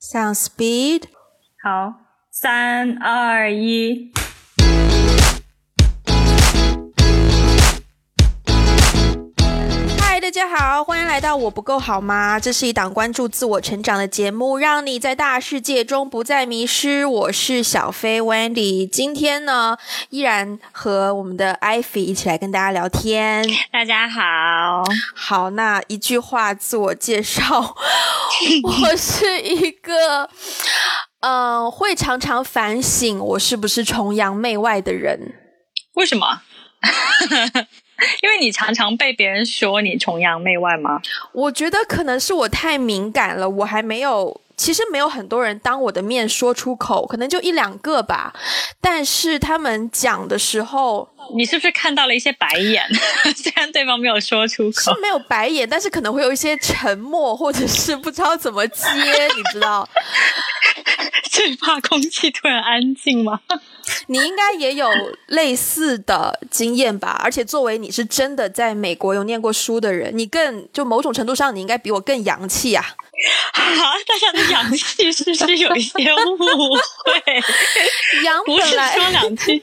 Sound speed，好，三二一。 大家好，欢迎来到我不够好吗？这是一档关注自我成长的节目，让你在大世界中不再迷失。我是小飞 Wendy，今天呢，依然和我们的 Ivy 一起来跟大家聊天。大家好，好，那一句话自我介绍，我是一个，呃，会常常反省我是不是崇洋媚外的人。为什么？因为你常常被别人说你崇洋媚外吗？我觉得可能是我太敏感了，我还没有，其实没有很多人当我的面说出口，可能就一两个吧。但是他们讲的时候，你是不是看到了一些白眼？虽然对方没有说出口，是没有白眼，但是可能会有一些沉默，或者是不知道怎么接，你知道？最怕空气突然安静吗？你应该也有类似的经验吧？而且作为你是真的在美国有念过书的人，你更就某种程度上，你应该比我更洋气啊！啊，大家的阳气是不是有一些误会？阳不是说两气，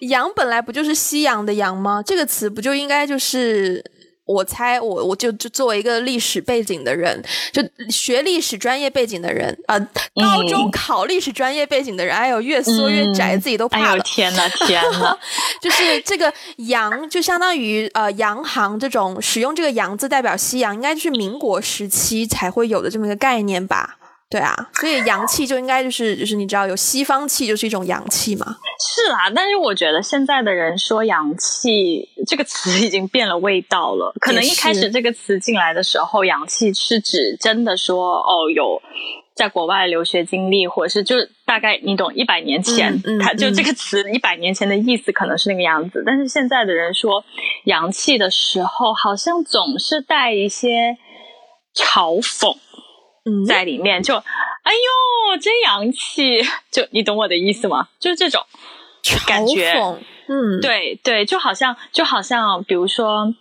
阳本来不就是西洋的阳吗？这个词不就应该就是？我猜，我我就就作为一个历史背景的人，就学历史专业背景的人啊，高中考历史专业背景的人，哎呦，越缩越窄，自己都怕了。天呐，天呐，就是这个“洋”就相当于呃洋行这种使用这个“洋”字代表西洋，应该就是民国时期才会有的这么一个概念吧。对啊，所以洋气就应该就是就是你知道有西方气就是一种洋气嘛。是啦，但是我觉得现在的人说洋气这个词已经变了味道了。可能一开始这个词进来的时候，洋气是指真的说哦有在国外留学经历，或者是就大概你懂一百年前，他就这个词一百年前的意思可能是那个样子。但是现在的人说洋气的时候，好像总是带一些嘲讽。在里面就，哎呦，真洋气！就你懂我的意思吗？就是这种感觉，嗯，对对，就好像就好像，比如说，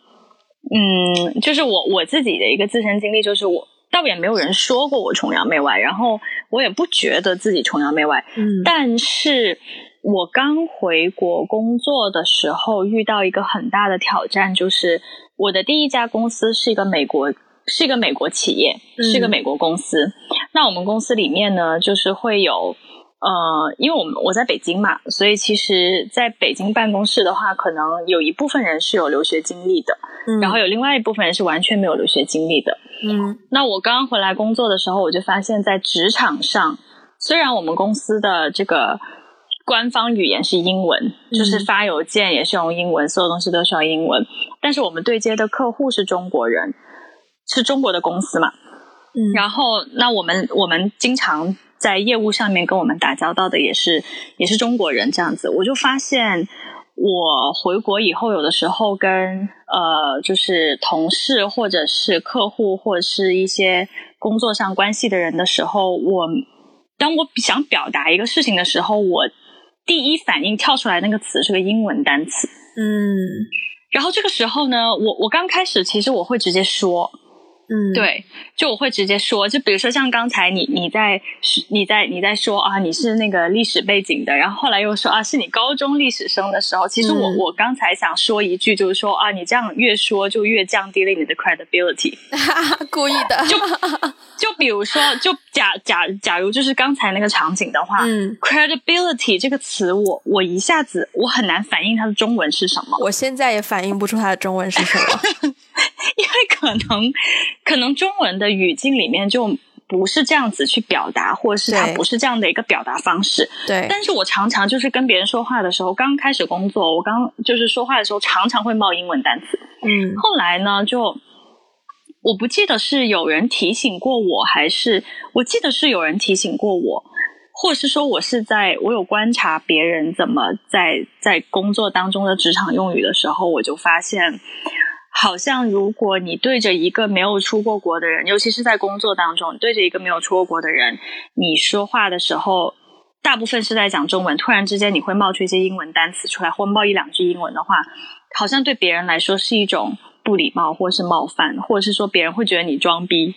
嗯，就是我我自己的一个自身经历，就是我倒也没有人说过我崇洋媚外，然后我也不觉得自己崇洋媚外，嗯，但是我刚回国工作的时候，遇到一个很大的挑战，就是我的第一家公司是一个美国。是一个美国企业，是一个美国公司。那我们公司里面呢，就是会有呃，因为我们我在北京嘛，所以其实在北京办公室的话，可能有一部分人是有留学经历的，然后有另外一部分人是完全没有留学经历的。嗯，那我刚刚回来工作的时候，我就发现，在职场上，虽然我们公司的这个官方语言是英文，就是发邮件也是用英文，所有东西都是用英文，但是我们对接的客户是中国人。是中国的公司嘛？嗯，然后那我们我们经常在业务上面跟我们打交道的也是也是中国人这样子，我就发现我回国以后，有的时候跟呃就是同事或者是客户或者是一些工作上关系的人的时候，我当我想表达一个事情的时候，我第一反应跳出来那个词是个英文单词，嗯，然后这个时候呢，我我刚开始其实我会直接说。嗯，对，就我会直接说，就比如说像刚才你你在你在你在说啊，你是那个历史背景的，然后后来又说啊，是你高中历史生的时候，其实我我刚才想说一句，就是说啊，你这样越说就越降低了你的 credibility，故意的，就就比如说，就假假假如就是刚才那个场景的话，嗯，credibility 这个词，我我一下子我很难反应它的中文是什么，我现在也反应不出它的中文是什么。因为可能，可能中文的语境里面就不是这样子去表达，或者是它不是这样的一个表达方式。对。但是我常常就是跟别人说话的时候，刚开始工作，我刚就是说话的时候，常常会冒英文单词。嗯。后来呢，就我不记得是有人提醒过我，还是我记得是有人提醒过我，或者是说我是在我有观察别人怎么在在工作当中的职场用语的时候，我就发现。好像如果你对着一个没有出过国的人，尤其是在工作当中，对着一个没有出过国的人，你说话的时候，大部分是在讲中文，突然之间你会冒出一些英文单词出来，或冒一两句英文的话，好像对别人来说是一种不礼貌，或是冒犯，或者是说别人会觉得你装逼，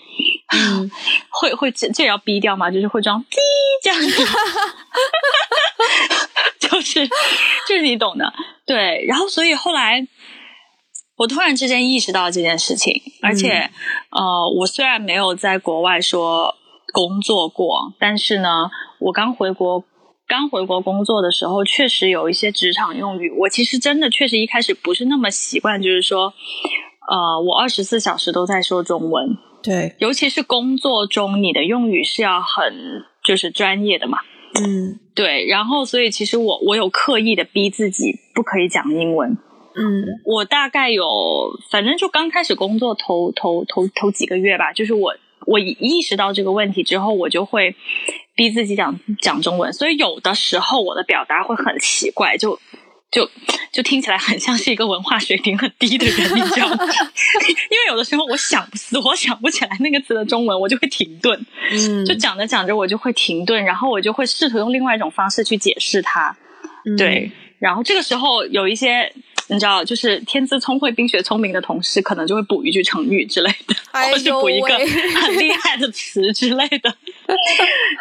会会这这也要逼掉吗，就是会装逼这样子，就是就是你懂的，对。然后所以后来我突然之间意识到这件事情，而且呃，我虽然没有在国外说工作过，但是呢，我刚回国。刚回国工作的时候，确实有一些职场用语，我其实真的确实一开始不是那么习惯，就是说，呃，我二十四小时都在说中文，对，尤其是工作中，你的用语是要很就是专业的嘛，嗯，对，然后所以其实我我有刻意的逼自己不可以讲英文，嗯，我大概有反正就刚开始工作头头头头几个月吧，就是我我意识到这个问题之后，我就会。逼自己讲讲中文，所以有的时候我的表达会很奇怪，就就就听起来很像是一个文化水平很低的人，你知道吗？因为有的时候我想死我想不起来那个词的中文，我就会停顿，嗯，就讲着讲着我就会停顿，然后我就会试图用另外一种方式去解释它，对，然后这个时候有一些。你知道，就是天资聪慧、冰雪聪明的同事，可能就会补一句成语之类的，或是补一个很厉害的词之类的。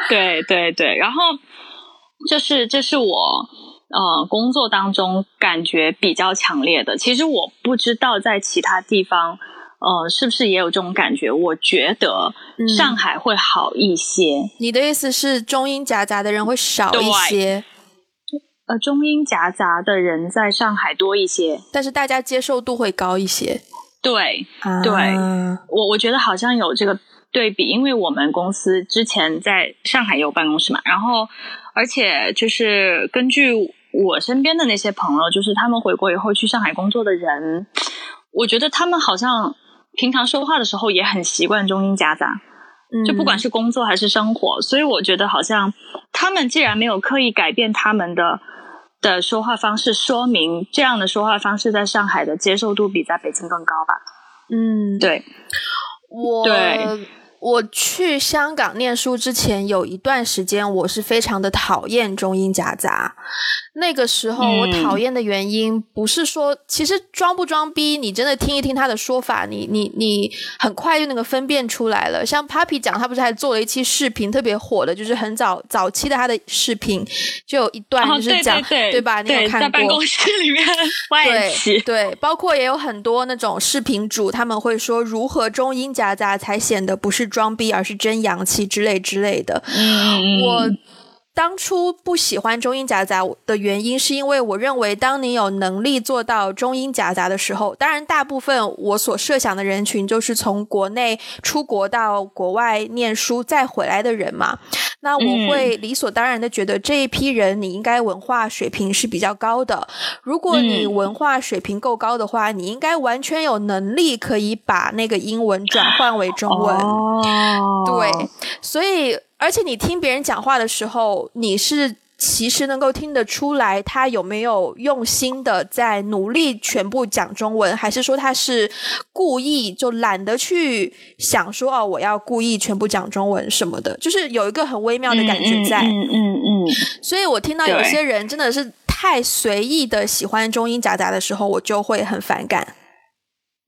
对对对，然后就是这是我呃工作当中感觉比较强烈的。其实我不知道在其他地方呃是不是也有这种感觉。我觉得上海会好一些。你的意思是中英夹杂的人会少一些？呃，中英夹杂的人在上海多一些，但是大家接受度会高一些。对，对我我觉得好像有这个对比，因为我们公司之前在上海也有办公室嘛，然后而且就是根据我身边的那些朋友，就是他们回国以后去上海工作的人，我觉得他们好像平常说话的时候也很习惯中英夹杂。就不管是工作还是生活，所以我觉得好像他们既然没有刻意改变他们的的说话方式，说明这样的说话方式在上海的接受度比在北京更高吧？嗯，对，我对。我去香港念书之前，有一段时间我是非常的讨厌中英夹杂。那个时候我讨厌的原因不是说，其实装不装逼，你真的听一听他的说法，你你你很快就那个分辨出来了。像 Papi 讲，他不是还做了一期视频，特别火的，就是很早早期的他的视频，就有一段就是讲，对吧？你有看过？在办公室里面外企，对，包括也有很多那种视频主，他们会说如何中英夹杂才显得不是。装逼，而是真洋气之类之类的。我当初不喜欢中英夹杂的原因，是因为我认为，当你有能力做到中英夹杂的时候，当然，大部分我所设想的人群就是从国内出国到国外念书再回来的人嘛。那我会理所当然的觉得这一批人，你应该文化水平是比较高的。如果你文化水平够高的话，你应该完全有能力可以把那个英文转换为中文。对，所以而且你听别人讲话的时候，你是。其实能够听得出来，他有没有用心的在努力全部讲中文，还是说他是故意就懒得去想说哦，我要故意全部讲中文什么的，就是有一个很微妙的感觉在。嗯嗯嗯。所以我听到有些人真的是太随意的喜欢中英夹杂的时候，我就会很反感。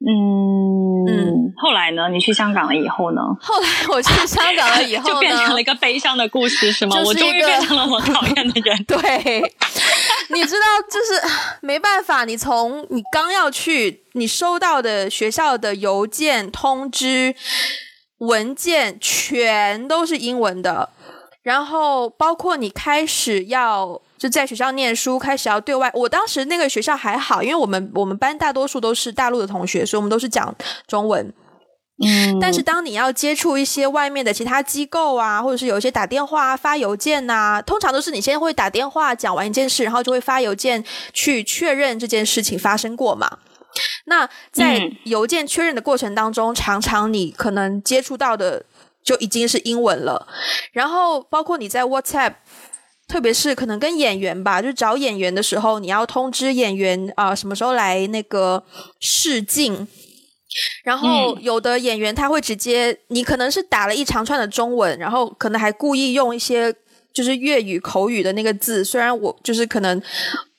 嗯嗯，后来呢？你去香港了以后呢？后来我去香港了以后，就变成了一个悲伤的故事，是吗？我终于变成了我讨厌的人。对，你知道，就是没办法，你从你刚要去，你收到的学校的邮件、通知、文件全都是英文的，然后包括你开始要。就在学校念书，开始要对外。我当时那个学校还好，因为我们我们班大多数都是大陆的同学，所以我们都是讲中文。嗯，但是当你要接触一些外面的其他机构啊，或者是有一些打电话、发邮件呐，通常都是你先会打电话讲完一件事，然后就会发邮件去确认这件事情发生过嘛。那在邮件确认的过程当中，常常你可能接触到的就已经是英文了，然后包括你在 WhatsApp。特别是可能跟演员吧，就找演员的时候，你要通知演员啊什么时候来那个试镜，然后有的演员他会直接，你可能是打了一长串的中文，然后可能还故意用一些就是粤语口语的那个字，虽然我就是可能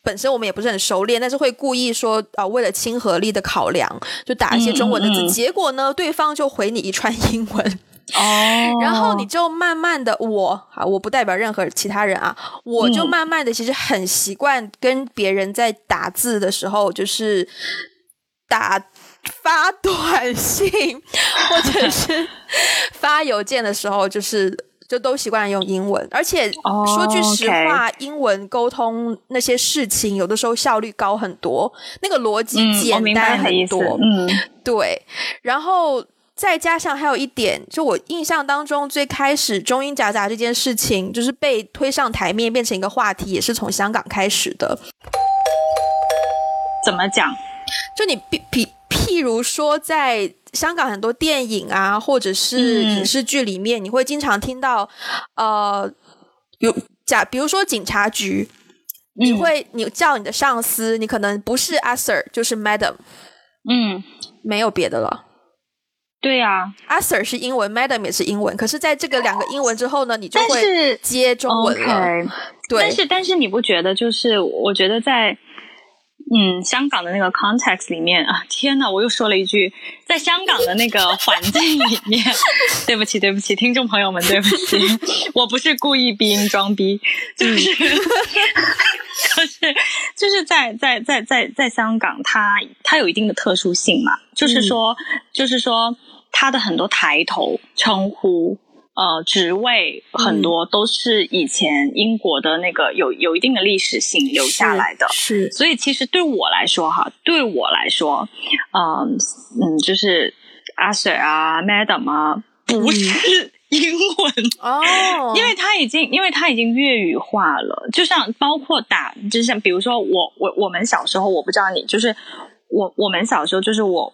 本身我们也不是很熟练，但是会故意说啊为了亲和力的考量，就打一些中文的字，结果呢对方就回你一串英文。哦，然后你就慢慢的，我啊，我不代表任何其他人啊，我就慢慢的其实很习惯跟别人在打字的时候，就是打发短信 或者是发邮件的时候，就是就都习惯用英文。而且说句实话，英文沟通那些事情，有的时候效率高很多，那个逻辑简单很多。嗯，对，然后。再加上还有一点，就我印象当中，最开始中英夹杂这件事情，就是被推上台面变成一个话题，也是从香港开始的。怎么讲？就你譬譬譬如说，在香港很多电影啊，或者是影视剧里面，你会经常听到，呃，有假，比如说警察局，你会你叫你的上司，你可能不是阿 Sir 就是 Madam，嗯，没有别的了。对呀，阿 Sir 是英文，Madam 也是英文。可是，在这个两个英文之后呢，你就会接中文了。对，但是但是你不觉得？就是我觉得在嗯香港的那个 context 里面啊，天呐，我又说了一句，在香港的那个环境里面，对不起对不起，听众朋友们，对不起，我不是故意逼音装逼，就是 就是就是在在在在在香港，它它有一定的特殊性嘛，就是说就是说。他的很多抬头称呼，呃，职位很多都是以前英国的那个有有一定的历史性留下来的，是。所以其实对我来说，哈，对我来说，嗯嗯，就是阿 Sir 啊，Madam 啊，不是英文哦，因为他已经，因为他已经粤语化了。就像包括打，就像比如说我我我们小时候，我不知道你，就是我我们小时候，就是我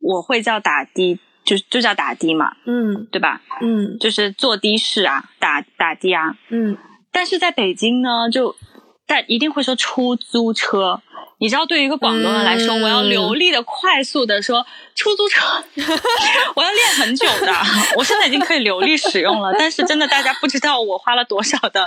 我会叫打的。就就叫打的嘛，嗯，对吧？嗯，就是坐的士啊，打打的啊，嗯。但是在北京呢，就但一定会说出租车。你知道，对于一个广东人来说，我要流利的、快速的说出租车，我要练很久的。我现在已经可以流利使用了，但是真的，大家不知道我花了多少的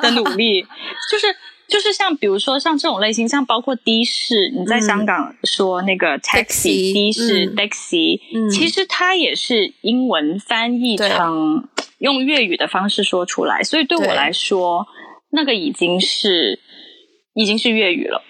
的努力，就是。就是像比如说像这种类型，像包括的士，你在香港说那个 taxi 的士 taxi，其实它也是英文翻译成用粤语的方式说出来，所以对我来说，那个已经是已经是粤语了。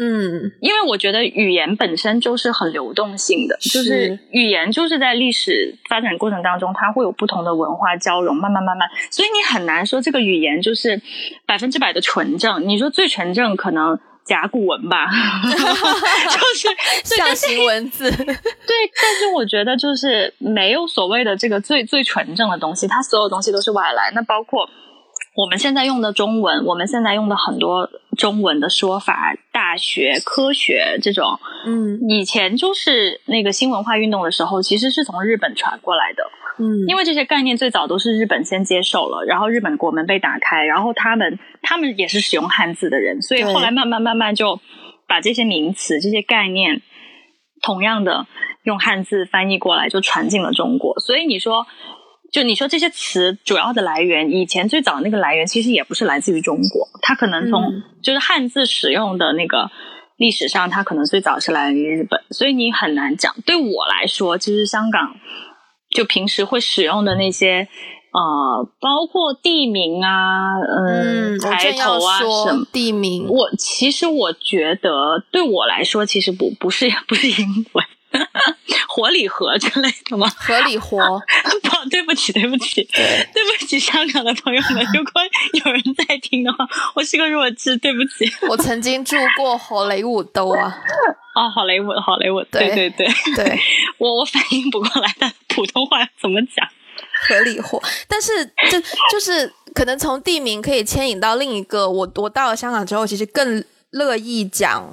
嗯，因为我觉得语言本身就是很流动性的，就是语言就是在历史发展过程当中，它会有不同的文化交融，慢慢慢慢，所以你很难说这个语言就是百分之百的纯正。你说最纯正可能甲骨文吧，就 是象形文字。对，但是我觉得就是没有所谓的这个最最纯正的东西，它所有东西都是外来。那包括我们现在用的中文，我们现在用的很多。中文的说法，大学科学这种，嗯，以前就是那个新文化运动的时候，其实是从日本传过来的，嗯，因为这些概念最早都是日本先接受了，然后日本国门被打开，然后他们他们也是使用汉字的人，所以后来慢慢慢慢就把这些名词、这些概念，同样的用汉字翻译过来，就传进了中国。所以你说。就你说这些词主要的来源，以前最早那个来源其实也不是来自于中国，它可能从就是汉字使用的那个历史上，它可能最早是来源于日本，所以你很难讲。对我来说，其实香港就平时会使用的那些呃，包括地名啊，嗯，抬头啊什么地名，我其实我觉得对我来说，其实不不是 不是英文。活里活之类的吗？合理活，不，对不起，对不起，对不起，香港的朋友们，如果有人在听的话，我是个弱智，对不起。我曾经住过好雷武都啊，哦，好雷武，好雷武，对对对对，我我反应不过来，但普通话怎么讲？合理活，但是就就是可能从地名可以牵引到另一个，我我到了香港之后，其实更乐意讲。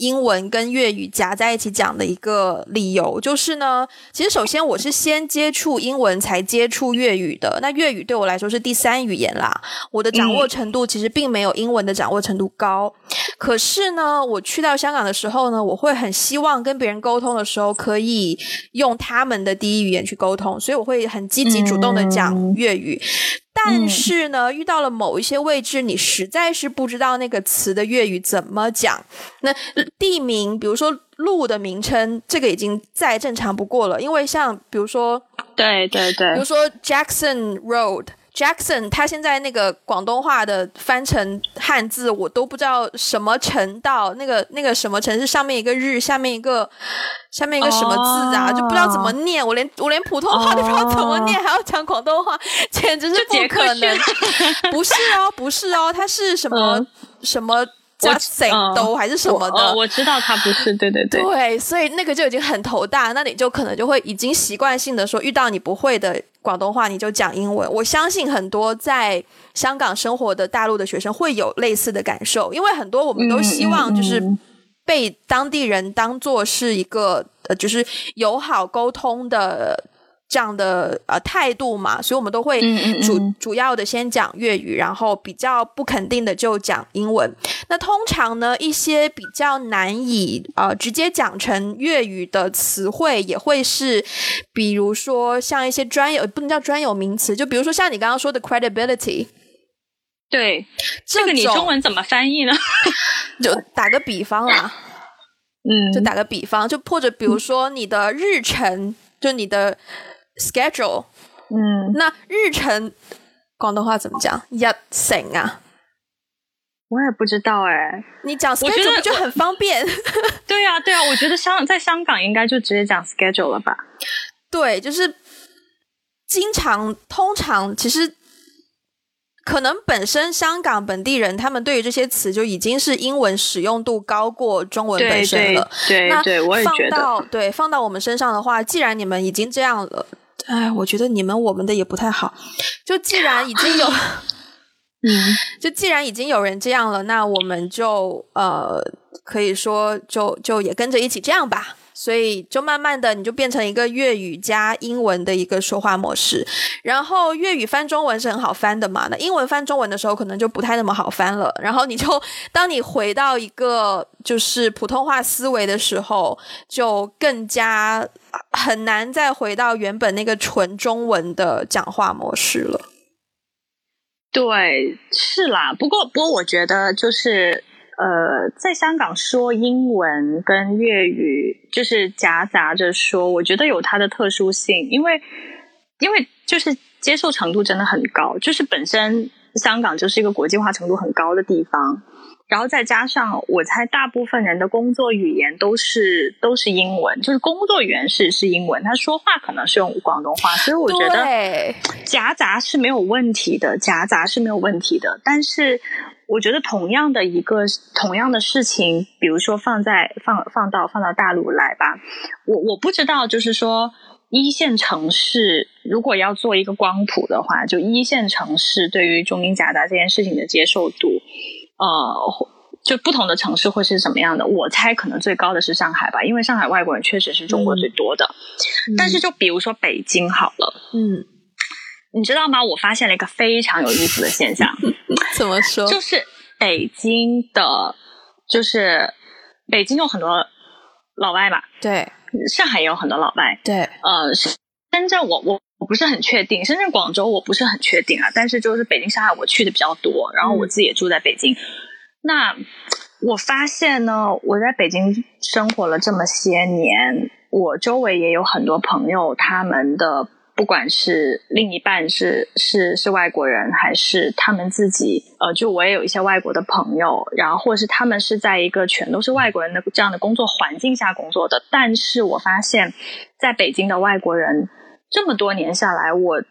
英文跟粤语夹在一起讲的一个理由就是呢，其实首先我是先接触英文才接触粤语的，那粤语对我来说是第三语言啦，我的掌握程度其实并没有英文的掌握程度高。可是呢，我去到香港的时候呢，我会很希望跟别人沟通的时候可以用他们的第一语言去沟通，所以我会很积极主动的讲粤语。但是呢，遇到了某一些位置，你实在是不知道那个词的粤语怎么讲。那地名，比如说路的名称，这个已经再正常不过了。因为像比如说对对对，比如说 Jackson Road。Jackson，他现在那个广东话的翻成汉字，我都不知道什么城道，那个那个什么城市上面一个日，下面一个下面一个什么字啊，就不知道怎么念。我连我连普通话都不知道怎么念，还要讲广东话，简直是不可能。不是哦，不是哦，他是什么什么？叫省都还是什么的？我知道他不是，对对对。对，所以那个就已经很头大，那你就可能就会已经习惯性的说，遇到你不会的广东话，你就讲英文。我相信很多在香港生活的大陆的学生会有类似的感受，因为很多我们都希望就是被当地人当做是一个呃，就是友好沟通的。这样的呃态度嘛，所以我们都会主主要的先讲粤语，然后比较不肯定的就讲英文。那通常呢，一些比较难以呃直接讲成粤语的词汇，也会是比如说像一些专有不能叫专有名词，就比如说像你刚刚说的 credibility。对，这个你中文怎么翻译呢？就打个比方啦，嗯，就打个比方，就或者比如说你的日程，就你的。schedule，嗯，那日程广东话怎么讲？日程啊，我也不知道哎。你讲 schedule 就很方便。对呀，对啊，我觉得香在香港应该就直接讲 schedule 了吧？对，就是经常、通常，其实可能本身香港本地人他们对于这些词就已经是英文使用度高过中文本身了。对对，我也觉得。对，放到我们身上的话，既然你们已经这样了。哎，我觉得你们我们的也不太好。就既然已经有，嗯，就既然已经有人这样了，那我们就呃，可以说就就也跟着一起这样吧。所以就慢慢的，你就变成一个粤语加英文的一个说话模式。然后粤语翻中文是很好翻的嘛，那英文翻中文的时候可能就不太那么好翻了。然后你就当你回到一个就是普通话思维的时候，就更加很难再回到原本那个纯中文的讲话模式了。对，是啦。不过，不过我觉得就是。呃，在香港说英文跟粤语就是夹杂着说，我觉得有它的特殊性，因为因为就是接受程度真的很高，就是本身香港就是一个国际化程度很高的地方，然后再加上我猜大部分人的工作语言都是都是英文，就是工作语言是是英文，他说话可能是用广东话，所以我觉得夹杂是没有问题的，夹杂是没有问题的，但是。我觉得同样的一个同样的事情，比如说放在放放到放到大陆来吧，我我不知道，就是说一线城市如果要做一个光谱的话，就一线城市对于中英夹杂这件事情的接受度，呃，就不同的城市会是什么样的？我猜可能最高的是上海吧，因为上海外国人确实是中国最多的。但是就比如说北京好了，嗯。你知道吗？我发现了一个非常有意思的现象。怎么说？就是北京的，就是北京有很多老外吧。对。上海也有很多老外。对。呃，深圳我我我不是很确定，深圳广州我不是很确定啊。但是就是北京上海我去的比较多，然后我自己也住在北京。那我发现呢，我在北京生活了这么些年，我周围也有很多朋友，他们的。不管是另一半是是是外国人，还是他们自己，呃，就我也有一些外国的朋友，然后或者是他们是在一个全都是外国人的这样的工作环境下工作的。但是我发现，在北京的外国人这么多年下来，我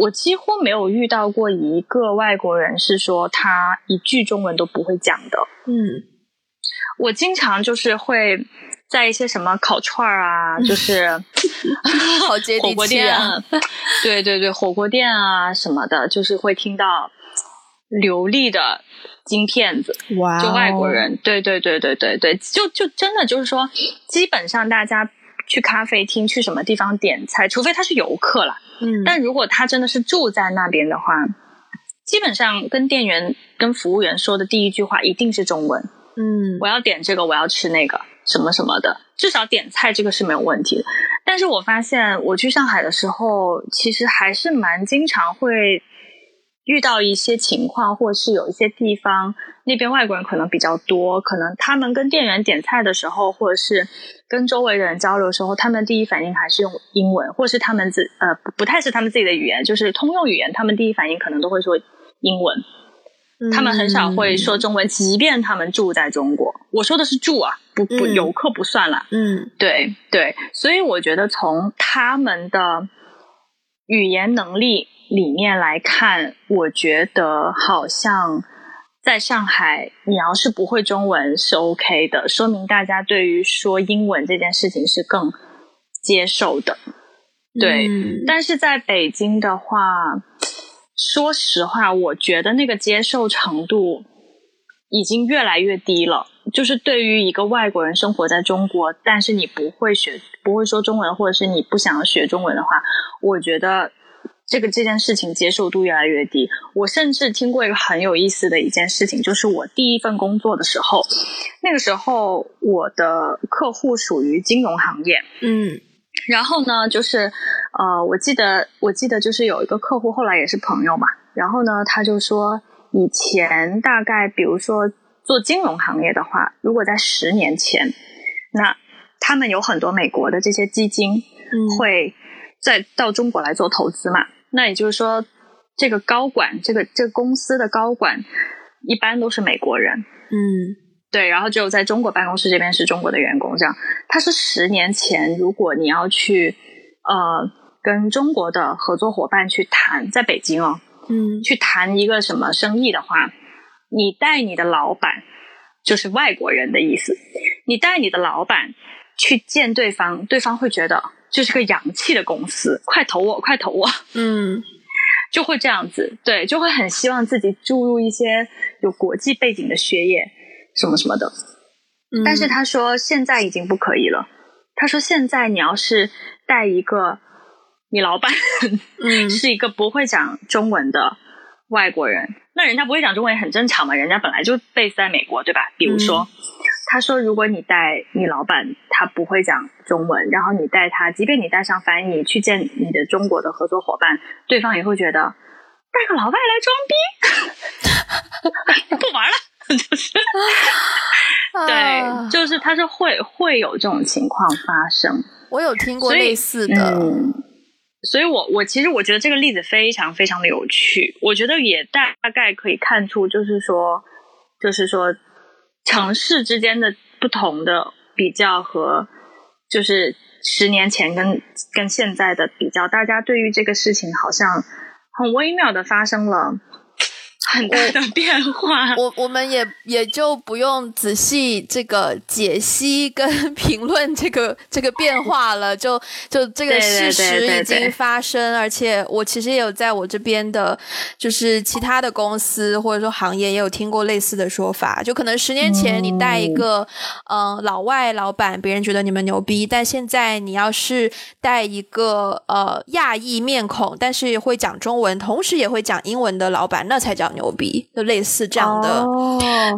我几乎没有遇到过一个外国人是说他一句中文都不会讲的。嗯，我经常就是会。在一些什么烤串儿啊，就 是 火锅店，对对对，火锅店啊什么的，就是会听到流利的金片子，哇，就外国人，对对对对对对，就就真的就是说，基本上大家去咖啡厅去什么地方点菜，除非他是游客了，嗯，但如果他真的是住在那边的话，基本上跟店员跟服务员说的第一句话一定是中文，嗯，我要点这个，我要吃那个。什么什么的，至少点菜这个是没有问题的。但是我发现我去上海的时候，其实还是蛮经常会遇到一些情况，或是有一些地方那边外国人可能比较多，可能他们跟店员点菜的时候，或者是跟周围的人交流的时候，他们第一反应还是用英文，或是他们自呃不不太是他们自己的语言，就是通用语言，他们第一反应可能都会说英文。他们很少会说中文，即便他们住在中国。我说的是住啊，不不游客不算了。嗯，对对，所以我觉得从他们的语言能力里面来看，我觉得好像在上海，你要是不会中文是 OK 的，说明大家对于说英文这件事情是更接受的。对，但是在北京的话。说实话，我觉得那个接受程度已经越来越低了。就是对于一个外国人生活在中国，但是你不会学、不会说中文，或者是你不想要学中文的话，我觉得这个这件事情接受度越来越低。我甚至听过一个很有意思的一件事情，就是我第一份工作的时候，那个时候我的客户属于金融行业，嗯。然后呢，就是呃，我记得我记得就是有一个客户，后来也是朋友嘛。然后呢，他就说，以前大概比如说做金融行业的话，如果在十年前，那他们有很多美国的这些基金会在到中国来做投资嘛。那也就是说，这个高管，这个这个公司的高管一般都是美国人。嗯。对，然后只有在中国办公室这边是中国的员工，这样。他是十年前，如果你要去呃跟中国的合作伙伴去谈，在北京哦，嗯，去谈一个什么生意的话，你带你的老板就是外国人的意思，你带你的老板去见对方，对方会觉得这是个洋气的公司，快投我，快投我，嗯，就会这样子，对，就会很希望自己注入一些有国际背景的血液。什么什么的，但是他说现在已经不可以了。他说现在你要是带一个你老板，嗯，是一个不会讲中文的外国人，那人家不会讲中文也很正常嘛，人家本来就 base 在美国，对吧？比如说，他说如果你带你老板他不会讲中文，然后你带他，即便你带上翻译去见你的中国的合作伙伴，对方也会觉得带个老外来装逼，不玩了。就是，对，就是他是会会有这种情况发生。我有听过类似的，所以我我其实我觉得这个例子非常非常的有趣。我觉得也大概可以看出，就是说，就是说城市之间的不同的比较和，就是十年前跟跟现在的比较，大家对于这个事情好像很微妙的发生了。很大的变化，我我们也也就不用仔细这个解析跟 评论这个这个变化了，就就这个事实已经发生，而且我其实也有在我这边的，就是其他的公司或者说行业也有听过类似的说法，就可能十年前你带一个嗯老外老板，别人觉得你们牛逼，但现在你要是带一个呃亚裔面孔，但是会讲中文，同时也会讲英文的老板，那才叫。牛逼，就类似这样的，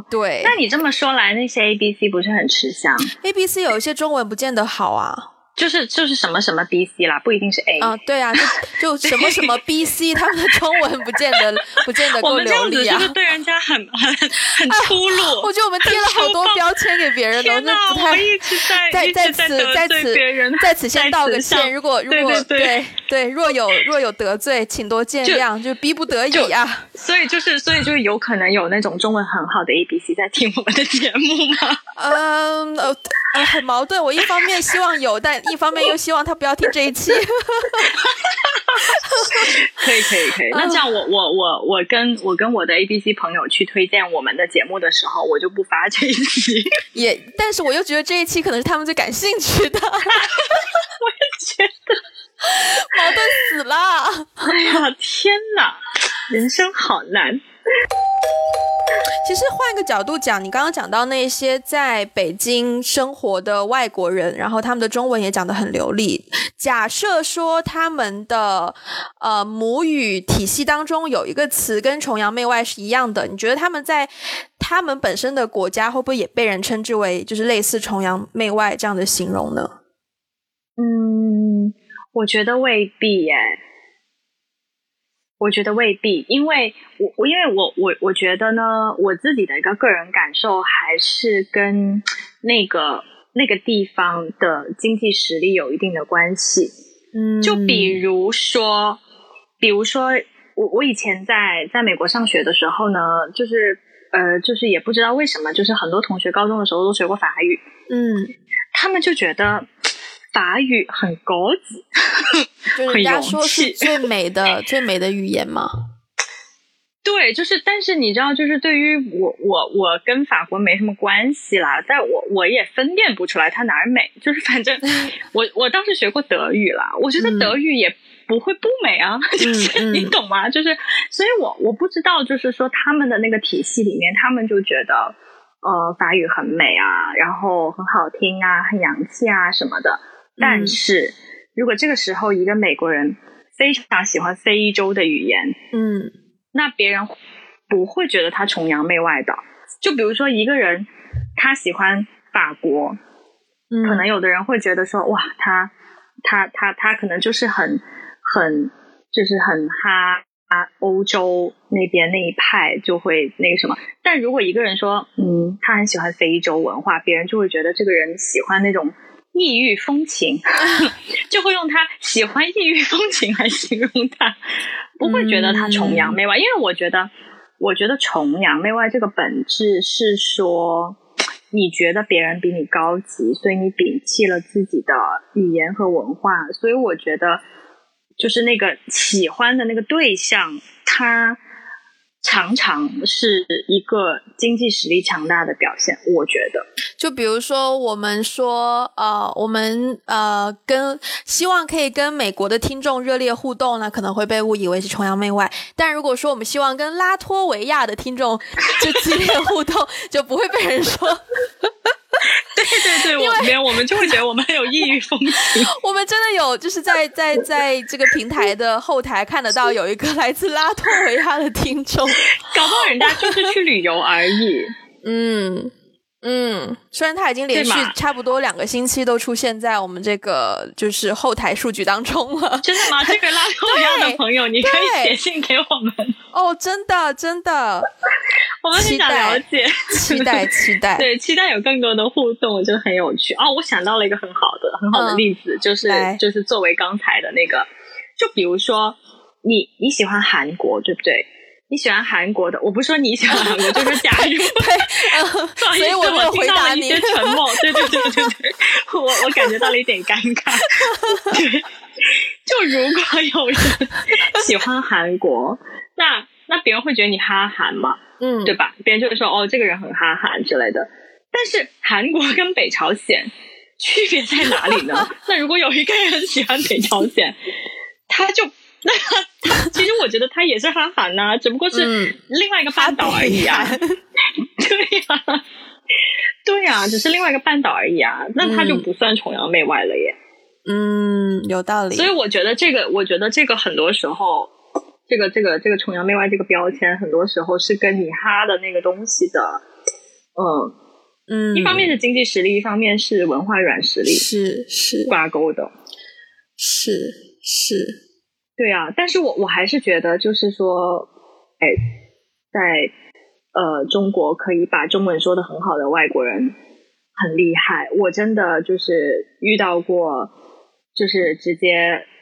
对。那你这么说来，那些 A B C 不是很吃香？A B C 有一些中文不见得好啊。就是就是什么什么 B C 啦，不一定是 A 啊，对啊，就就 什么什么 B C，他们的中文不见得不见得够流利啊，就是对人家很很很粗鲁。我觉得我们贴了好多标签给别人，天哪，我一直在在在此在此在此先道个歉，如果如果对对若有若有得罪，请多见谅，就逼不得已啊。所以就是所以就是有可能有那种中文很好的 A B C 在听我们的节目吗？嗯呃很矛盾，我一方面希望有，但。一方面又希望他不要听这一期，可以可以可以。那这样我我我我跟我跟我的 A B C 朋友去推荐我们的节目的时候，我就不发这一期。也，但是我又觉得这一期可能是他们最感兴趣的。我也觉得矛盾死了。哎呀天哪，人生好难。其实换一个角度讲，你刚刚讲到那些在北京生活的外国人，然后他们的中文也讲得很流利。假设说他们的呃母语体系当中有一个词跟崇洋媚外是一样的，你觉得他们在他们本身的国家会不会也被人称之为就是类似崇洋媚外这样的形容呢？嗯，我觉得未必耶。我觉得未必，因为我我因为我我我觉得呢，我自己的一个个人感受还是跟那个那个地方的经济实力有一定的关系。嗯，就比如说，比如说我我以前在在美国上学的时候呢，就是呃，就是也不知道为什么，就是很多同学高中的时候都学过法语，嗯，他们就觉得法语很高级，就是人家说是最美的 最美的语言嘛。对，就是，但是你知道，就是对于我，我，我跟法国没什么关系啦，但我我也分辨不出来它哪儿美，就是反正我我当时学过德语啦，我觉得德语也不会不美啊，就是你懂吗？就是，所以我我不知道，就是说他们的那个体系里面，他们就觉得呃法语很美啊，然后很好听啊，很洋气啊什么的。但是如果这个时候一个美国人非常喜欢非洲的语言，嗯。那别人不会觉得他崇洋媚外的。就比如说一个人，他喜欢法国，嗯，可能有的人会觉得说，哇，他他他他可能就是很很就是很哈啊，欧洲那边那一派就会那个什么。但如果一个人说，嗯，他很喜欢非洲文化，别人就会觉得这个人喜欢那种异域风情，就会用他喜欢异域风情来形容他。不会觉得他崇洋媚外，因为我觉得，我觉得崇洋媚外这个本质是说，你觉得别人比你高级，所以你摒弃了自己的语言和文化，所以我觉得，就是那个喜欢的那个对象，他。常常是一个经济实力强大的表现，我觉得。就比如说，我们说，呃，我们呃，跟希望可以跟美国的听众热烈互动呢，可能会被误以为是崇洋媚外。但如果说我们希望跟拉脱维亚的听众就激烈互动，就不会被人说。对 对对，我们我们就会觉得我们很有异域风情。我们真的有，就是在在在这个平台的后台看得到有一个来自拉脱维亚的听众，搞不好人家就是去旅游而已。嗯。嗯，虽然他已经连续差不多两个星期都出现在我们这个就是后台数据当中了。真的吗？这个拉脱维亚的朋友，你可以写信给我们。哦，真的，真的，我们很想了解，期待，期待，对，期待有更多的互动，我觉得很有趣。哦，我想到了一个很好的、很好的例子，就是就是作为刚才的那个，就比如说你你喜欢韩国，对不对？你喜欢韩国的，我不是说你喜欢韩国，就是假如 对，所以我没有回答你。沉默，对对对对对，我我感觉到了一点尴尬。对，就如果有人喜欢韩国，那那别人会觉得你哈韩嘛，嗯，对吧？别人就会说哦，这个人很哈韩之类的。但是韩国跟北朝鲜区别在哪里呢？那如果有一个人喜欢北朝鲜，他就。那他 其实我觉得他也是哈韩呐，只不过是另外一个半岛而已啊。对呀，对呀，只是另外一个半岛而已啊。那他就不算崇洋媚外了耶。嗯，有道理。所以我觉得这个，我觉得这个很多时候，这个这个这个崇洋媚外这个标签，很多时候是跟你哈的那个东西的，嗯嗯，一方面是经济实力，一方面是文化软实力，是是挂钩的，是是。对啊，但是我我还是觉得，就是说，哎，在呃中国可以把中文说的很好的外国人很厉害。我真的就是遇到过，就是直接，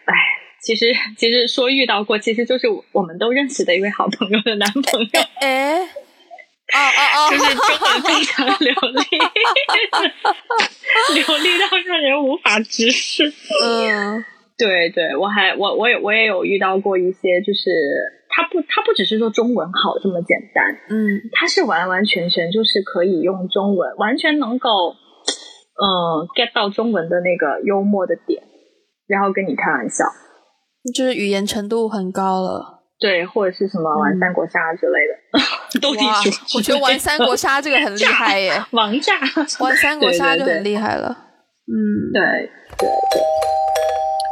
哎，其实其实说遇到过，其实就是我们都认识的一位好朋友的男朋友。哎，哦哦哦，就是中文非常流利，流利到让人无法直视。嗯。对对，我还我我也我也有遇到过一些，就是他不他不只是说中文好这么简单，嗯，他是完完全全就是可以用中文，完全能够嗯 get 到中文的那个幽默的点，然后跟你开玩笑，就是语言程度很高了，对，或者是什么玩三国杀之类的，斗地主，我觉得玩三国杀这个很厉 害耶，王炸，玩三国杀就很厉害了，嗯，对对对。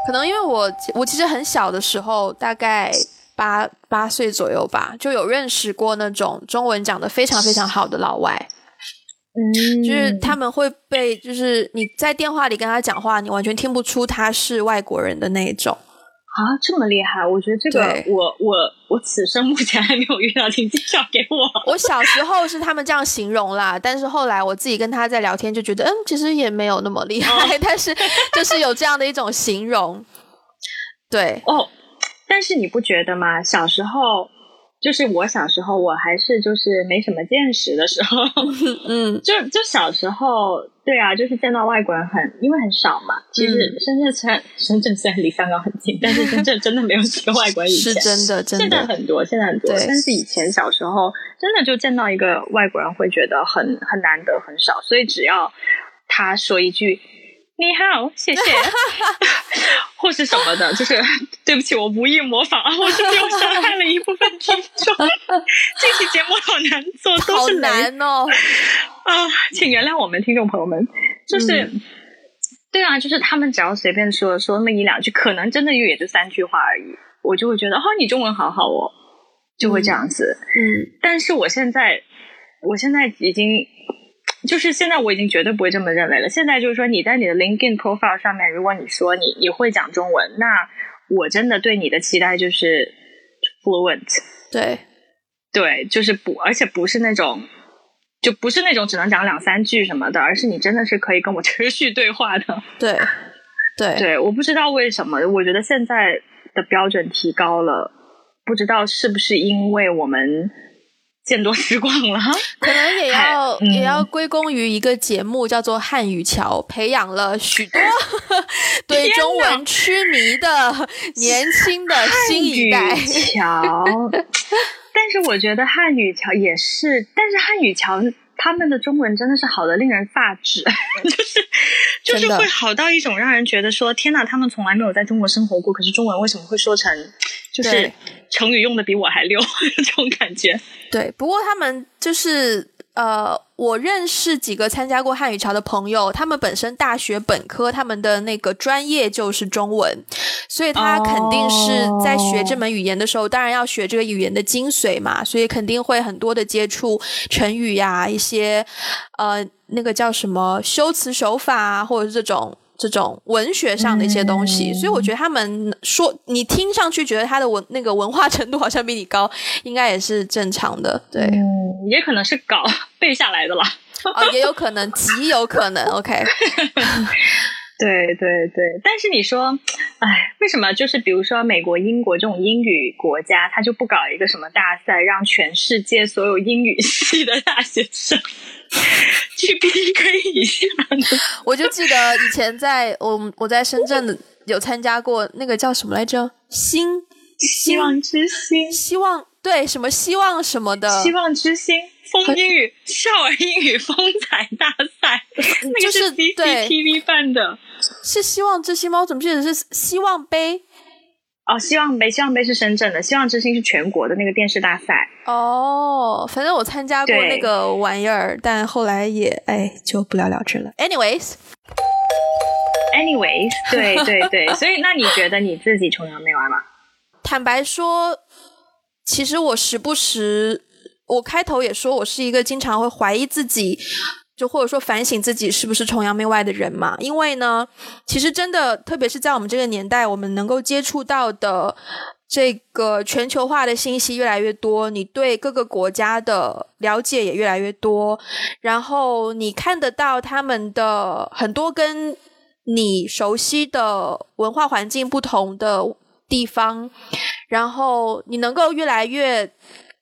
可能因为我我其实很小的时候，大概八八岁左右吧，就有认识过那种中文讲的非常非常好的老外，嗯，就是他们会被，就是你在电话里跟他讲话，你完全听不出他是外国人的那种，啊，这么厉害！我觉得这个对我我我此生目前还没有遇到，请介绍给我。我小时候是他们这样形容啦，但是后来我自己跟他在聊天，就觉得嗯，其实也没有那么厉害，但是就是有这样的一种形容。对，哦，但是你不觉得吗？小时候，就是我小时候，我还是就是没什么见识的时候，嗯，就就小时候，对啊，就是见到外国人很，因为很少嘛。其实嗯深圳虽然深圳虽然离香港很近，但是深圳真的没有几个外国人。以前是真的，真现在的，很多，现在很多，但是以前小时候真的就见到一个外国人会觉得很很难得，很少。所以只要他说一句“你好，谢谢” 或是什么的，就是对不起，我无意模仿啊，我是不是又伤害了一部分听众？这期节目好难做，都是难哦。啊，请原谅我们听众朋友们，就是。嗯对啊，就是他们只要随便说说那么一两句，可能真的也就三句话而已，我就会觉得哦，你中文好好哦，就会这样子。嗯，但是我现在，我现在已经，就是现在我已经绝对不会这么认为了。现在就是说，你在你的 LinkedIn profile 上面，如果你说你你会讲中文，那我真的对你的期待就是 fluent，对，对，就是不，而且不是那种。就不是那种只能讲两三句什么的，而是你真的是可以跟我持续对话的。对，对，对，我不知道为什么，我觉得现在的标准提高了，不知道是不是因为我们见多识广了。可能也要、嗯也要归功于一个节目叫做《汉语桥》，培养了许多 对中文痴迷的年轻的新一代。汉语桥，但是我觉得汉语桥也是，但是汉语桥他们的中文真的是好的令人发指，就是就是会好到一种让人觉得说天哪，他们从来没有在中国生活过，可是中文为什么会说成就是成语用的比我还溜 这种感觉？对，不过他们就是呃，我认识几个参加过汉语桥的朋友，他们本身大学本科他们的那个专业就是中文，所以他肯定是在学这门语言的时候，当然要学这个语言的精髓嘛，所以肯定会很多的接触成语呀、一些呃那个叫什么修辞手法啊，或者是这种。这种文学上的一些东西，所以我觉得他们说你听上去觉得他的文那个文化程度好像比你高，应该也是正常的，对，嗯，也可能是稿 背下来的啦。哦，也有可能，极有可能，OK，对对对，但是你说，哎，为什么就是比如说美国、英国这种英语国家，他就不搞一个什么大赛，让全世界所有英语系的大学生 去 PK 一下？我就记得以前在我我在深圳有参加过那个叫什么来着，星希望之星，希望对什么希望什么的，希望之星。风英语少儿英语风采大赛，那个就是 CCTV 办的是希望之星吗？我怎么记得是希望杯？哦，希望杯，希望杯是深圳的，希望之星是全国的那个电视大赛。哦，反正我参加过那个玩意儿，但后来也哎就不了了之了。Anyways，Anyways，对 对对，所以那你觉得你自己崇洋媚外吗？坦白说，其实我时不时，我开头也说我是一个经常会怀疑自己，就或者说反省自己是不是崇洋媚外的人嘛。因为呢，其实真的，特别是在我们这个年代，我们能够接触到的这个全球化的信息越来越多，你对各个国家的了解也越来越多，然后你看得到他们的很多跟你熟悉的文化环境不同的地方，然后你能够越来越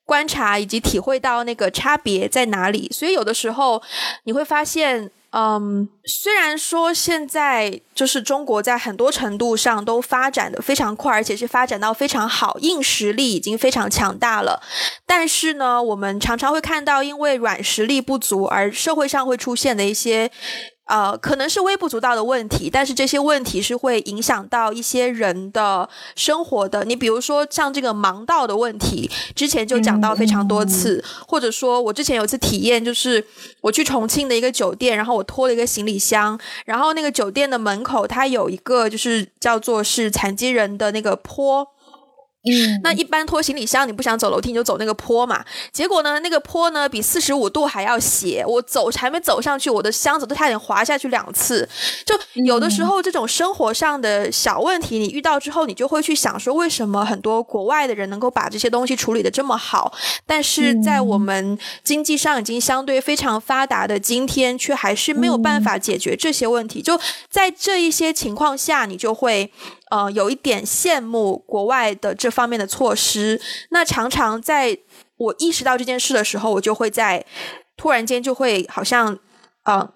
观察以及体会到那个差别在哪里。所以有的时候你会发现，嗯，虽然说现在就是中国在很多程度上都发展的非常快，而且是发展到非常好，硬实力已经非常强大了。但是呢，我们常常会看到，因为软实力不足而社会上会出现的一些。呃，可能是微不足道的问题，但是这些问题是会影响到一些人的生活的。你比如说像这个盲道的问题，之前就讲到非常多次，或者说我之前有一次体验，就是我去重庆的一个酒店，然后我拖了一个行李箱，然后那个酒店的门口它有一个就是叫做是残疾人的那个坡。嗯，那一般拖行李箱，你不想走楼梯，你就走那个坡嘛。结果呢，那个坡呢比四十五度还要斜，我走还没走上去，我的箱子都差点滑下去两次。就有的时候这种生活上的小问题，你遇到之后，你就会去想说，为什么很多国外的人能够把这些东西处理的这么好，但是在我们经济上已经相对非常发达的今天，却还是没有办法解决这些问题。就在这一些情况下，你就会。呃，有一点羡慕国外的这方面的措施。那常常在我意识到这件事的时候，我就会在突然间就会好像呃。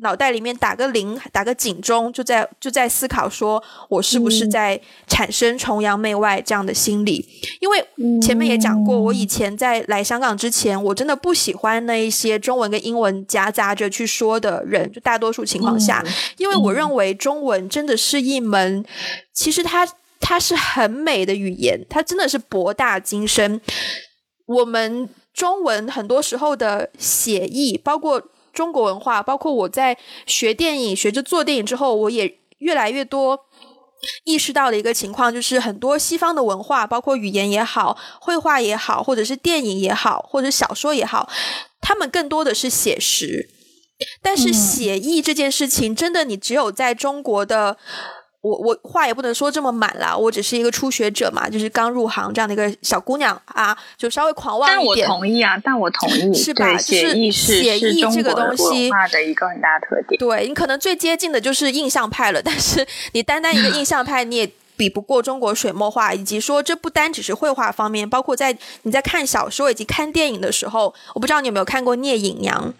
脑袋里面打个铃，打个警钟，就在就在思考，说我是不是在产生崇洋媚外这样的心理？因为前面也讲过，我以前在来香港之前，我真的不喜欢那一些中文跟英文夹杂着去说的人，就大多数情况下，因为我认为中文真的是一门，其实它它是很美的语言，它真的是博大精深。我们中文很多时候的写意，包括。中国文化，包括我在学电影、学着做电影之后，我也越来越多意识到的一个情况，就是很多西方的文化，包括语言也好、绘画也好，或者是电影也好，或者小说也好，他们更多的是写实，但是写意这件事情，真的你只有在中国的。我我话也不能说这么满啦，我只是一个初学者嘛，就是刚入行这样的一个小姑娘啊，就稍微狂妄一点。但我同意啊，但我同意，是吧？写意是写意这个东西的一个很大特点。对你可能最接近的就是印象派了，但是 你单单一个印象派，你也比不过中国水墨画，以及说这不单只是绘画方面，包括在你在看小说以及看电影的时候，我不知道你有没有看过《聂隐娘》。《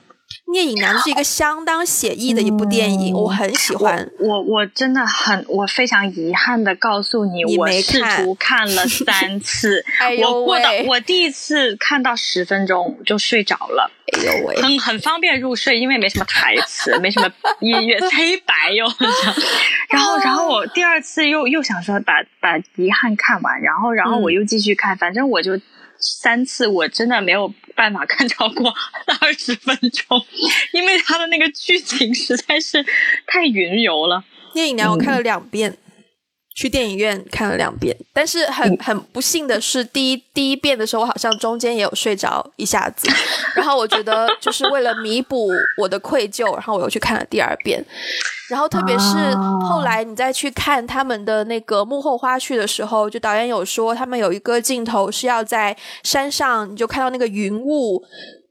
聂隐娘》是一个相当写意的一部电影，我很喜欢。我我真的很，我非常遗憾的告诉你，我试图看了 三次。我过到我第一次看到十分钟就睡着了。哎呦喂，很很方便入睡，因为没什么台词，没什么音乐，黑白哟。然后然后我第二次又又想说把把遗憾看完，然后然后我又继续看，反正我就。三次我真的没有办法看超过二十分钟，因为他的那个剧情实在是太云游了。聂隐娘我看了两遍。去电影院看了两遍，但是很很不幸的是，第一第一遍的时候，我好像中间也有睡着一下子。然后我觉得，就是为了弥补我的愧疚，然后我又去看了第二遍。然后特别是后来你再去看他们的那个幕后花絮的时候，就导演有说，他们有一个镜头是要在山上，你就看到那个云雾，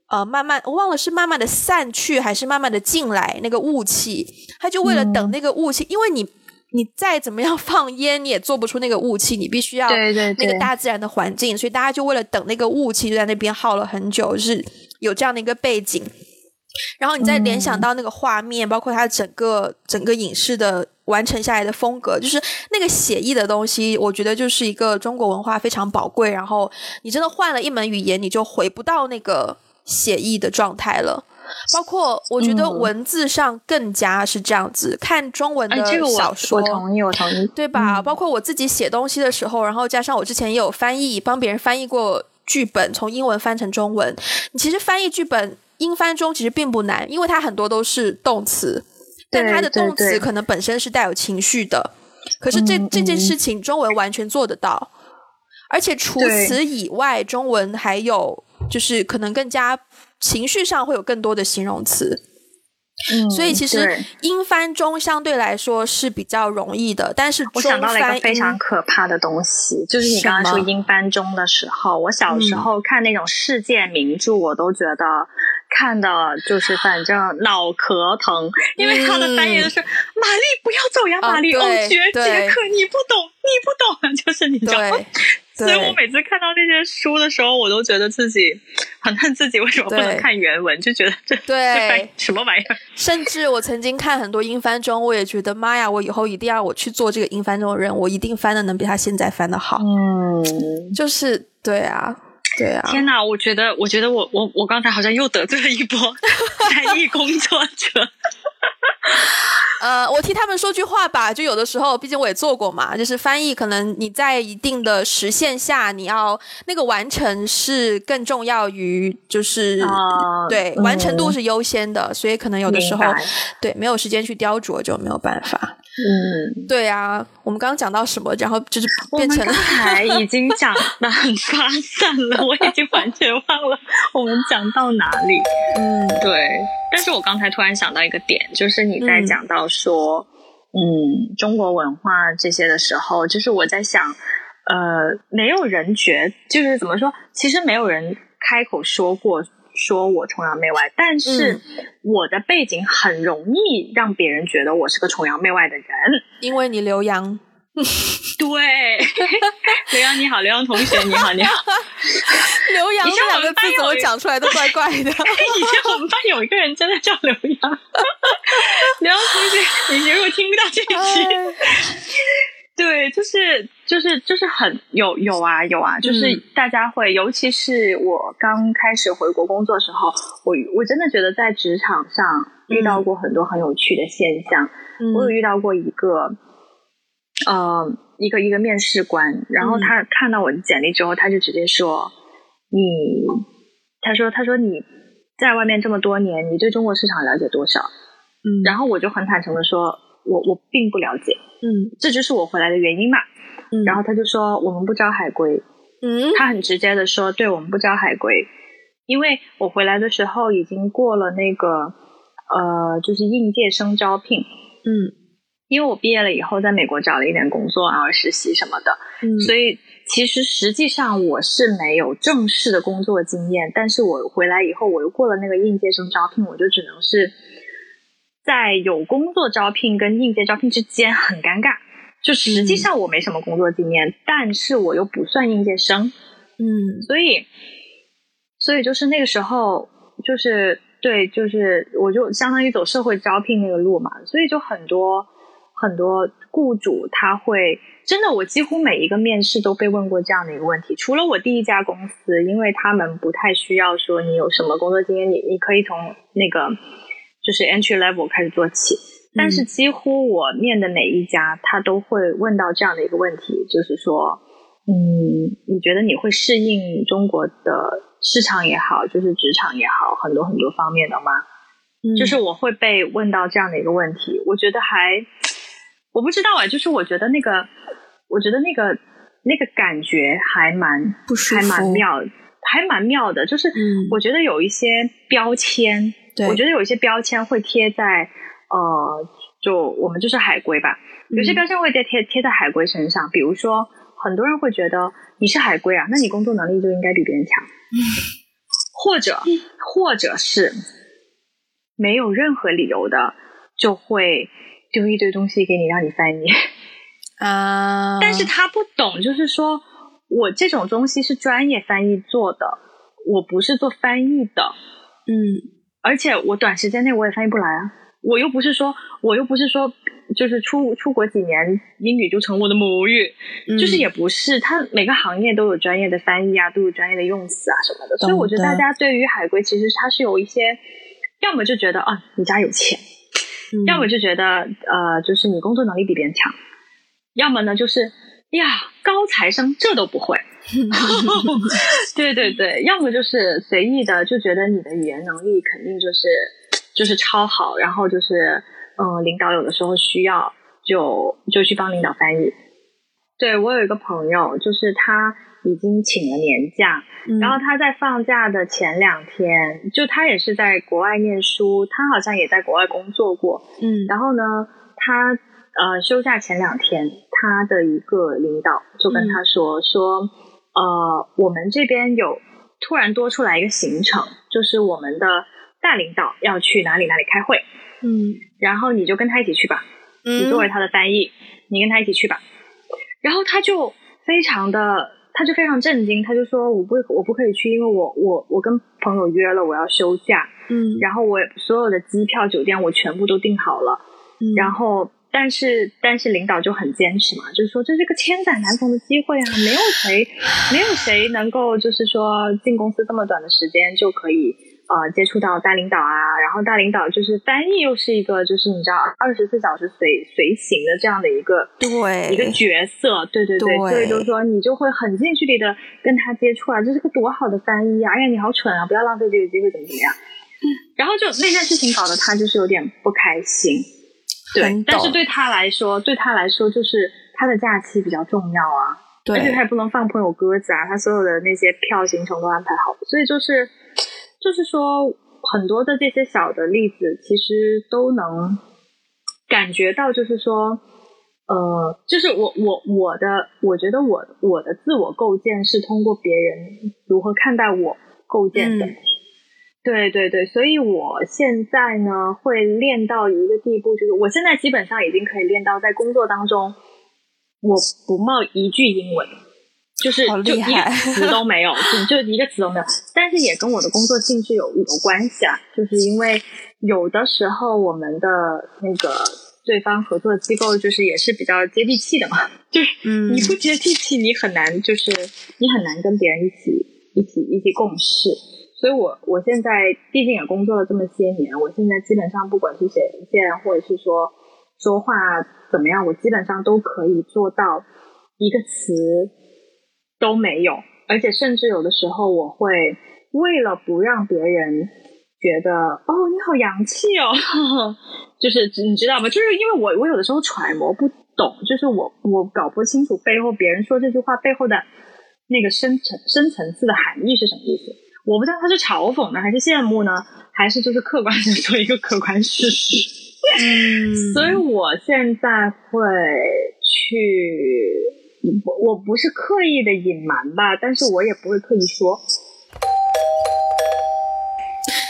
呃，慢慢我忘了是慢慢的散去还是慢慢的进来那个雾气，他就为了等那个雾气，因为你。你再怎么样放烟，你也做不出那个雾气。你必须要那个大自然的环境，所以大家就为了等那个雾气，就在那边耗了很久，是有这样的一个背景。然后你再联想到那个画面，包括它整个整个影视的完成下来的风格，就是那个写意的东西，我觉得就是一个中国文化非常宝贵。然后你真的换了一门语言，你就回不到那个写意的状态了。包括我觉得文字上更加是这样子，看中文的小说，我同意，我同意，对吧？包括我自己写东西的时候，然后加上我之前也有翻译，帮别人翻译过剧本，从英文翻成中文。你其实翻译剧本英翻中其实并不难，因为它很多都是动词，但它的动词可能本身是带有情绪的。可是这这件事情中文完全做得到，而且除此以外，中文还有就是可能更加。情绪上会有更多的形容词，嗯，所以其实英翻中相对来说是比较容易的。但是我想到了一个非常可怕的东西，就是你刚刚说英翻中的时候，我小时候看那种世界名著，我都觉得看的就是反正脑壳疼，因为他的翻译就是“玛丽不要走呀，玛丽哦，杰杰克你不懂，你不懂”，就是你知道。所以我每次看到那些书的时候，我都觉得自己很恨自己为什么不能看原文，就觉得这对。什么玩意儿。甚至我曾经看很多英翻中，我也觉得妈呀，我以后一定要我去做这个英翻中的人，我一定翻的能比他现在翻的好。嗯，就是对啊，对啊。天哪，我觉得，我觉得我我我刚才好像又得罪了一波 翻译工作者。呃，我替他们说句话吧，就有的时候，毕竟我也做过嘛，就是翻译，可能你在一定的时限下，你要那个完成是更重要于，就是对完成度是优先的，所以可能有的时候对没有时间去雕琢就没有办法。嗯，对啊，我们刚刚讲到什么，然后就是我变成们刚才已经讲的很发散了，我已经完全忘了我们讲到哪里。嗯对，但是我刚才突然想到一个点，就是你在嗯讲到说，嗯中国文化这些的时候，就是我在想，呃，没有人觉，就是怎么说，其实没有人开口说过。说我崇洋媚外，但是嗯我的背景很容易让别人觉得我是个崇洋媚外的人。因为你留洋，对，刘洋你好，刘洋同学你好，你好。刘洋这两个字怎么讲出来都怪怪的。以前我们班有一个人真的叫刘洋，刘洋同学，你如果听不到这一期，哎对，就是就是就是很有有啊有啊，就是嗯大家会，尤其是我刚开始回国工作的时候，我我真的觉得在职场上遇到过很多很有趣的现象。我有嗯遇到过一个，呃，一个一个面试官，然后他看到我的简历之后，他就直接说：“你，他说他说你在外面这么多年，你对中国市场了解多少？”嗯，然后我就很坦诚的说：“我我并不了解，嗯这就是我回来的原因嘛。”嗯，然后他就说：“我们不招海归。”嗯他很直接的说：“对我们不招海归，因为我回来的时候已经过了那个呃，就是应届生招聘。”嗯因为我毕业了以后，在美国找了一点工作，然后实习什么的，嗯，所以其实实际上我是没有正式的工作经验。但是我回来以后，我又过了那个应届生招聘，我就只能是在有工作招聘跟应届招聘之间很尴尬。就实际上我没什么工作经验，但是我又不算应届生，嗯所以，所以就是那个时候，就是对，就是我就相当于走社会招聘那个路嘛，所以就很多很多雇主他会真的，我几乎每一个面试都被问过这样的一个问题，除了我第一家公司，因为他们不太需要说你有什么工作经验，你你可以从那个就是 entry level 开始做起。但是几乎我面的每一家，他都会问到这样的一个问题，就是说，嗯，你觉得你会适应中国的市场也好，就是职场也好，很多很多方面的吗？嗯就是我会被问到这样的一个问题，我觉得还我不知道啊，就是我觉得那个，我觉得那个那个感觉还蛮不舒服还蛮妙，还蛮妙的。就是嗯我觉得有一些标签，对我觉得有一些标签会贴在呃，就我们就是海归吧，有些嗯。标签会贴贴贴在海归身上，比如说很多人会觉得你是海归啊，那你工作能力就应该比别人强，或者或者是没有任何理由的就会丢一堆东西给你让你翻译，啊，但是他不懂，就是说我这种东西是专业翻译做的，我不是做翻译的，嗯而且我短时间内我也翻译不来啊，我又不是说我又不是说就是出出国几年英语就成我的母语，嗯。就是也不是，它每个行业都有专业的翻译啊，都有专业的用词啊什么的，所以我觉得大家对于海归其实它是有一些，要么就觉得啊你家有钱，嗯。要么就觉得呃就是你工作能力比别人强，要么呢就是呀高材生这都不会。对对对，要么就是随意的，就觉得你的语言能力肯定就是就是超好，然后就是嗯，领导有的时候需要就就去帮领导翻译。对我有一个朋友，就是他已经请了年假，嗯然后他在放假的前两天，就他也是在国外念书，他好像也在国外工作过，嗯然后呢，他呃休假前两天，他的一个领导就跟他说、说，呃，我们这边有突然多出来一个行程，就是我们的大领导要去哪里哪里开会，嗯然后你就跟他一起去吧，你作为他的翻译，你跟他一起去吧。然后他就非常的，他就非常震惊，他就说我不我不可以去，因为我我我跟朋友约了我要休假，嗯然后我所有的机票、酒店我全部都订好了。嗯然后，但是但是领导就很坚持嘛，就是说这是个千载难逢的机会啊，没有谁 没有谁能够就是说进公司这么短的时间就可以呃接触到大领导啊，然后大领导就是翻译又是一个就是你知道二十四小时随随行的这样的一个对一个角色，对对对，对所以就是说你就会很近距离的跟他接触啊，这是个多好的翻译啊！哎呀，你好蠢啊，不要浪费这个机会，怎么怎么样？然后就那件事情搞得他就是有点不开心。对，但是对他来说，对他来说就是他的假期比较重要啊，对，而且他也不能放朋友鸽子啊，他所有的那些票行程都安排好，所以就是就是说很多的这些小的例子，其实都能感觉到，就是说。呃，就是我我我的，我觉得我我的自我构建是通过别人如何看待我构建的，对对对，所以我现在呢会练到一个地步，就是我现在基本上已经可以练到在工作当中，我不冒一句英文，就是就一个词都没有，就就一个词都没有，但是也跟我的工作性质有有关系啊，就是因为有的时候我们的那个。对方合作机构就是也是比较接地气的嘛，就是你不接地气，你很难就是你很难跟别人一起一起一起共事。所以我我现在毕竟也工作了这么些年，我现在基本上不管是写文件或者是说说话怎么样，我基本上都可以做到一个词都没有，而且甚至有的时候我会为了不让别人。觉得哦，你好洋气哦，就是你知道吗？就是因为我我有的时候揣摩不懂，就是我我搞不清楚背后别人说这句话背后的那个深层深层次的含义是什么意思。我不知道他是嘲讽呢，还是羡慕呢，还是就是客观的说一个客观事实。嗯，所以我现在会去，我我不是刻意的隐瞒吧，但是我也不会刻意说。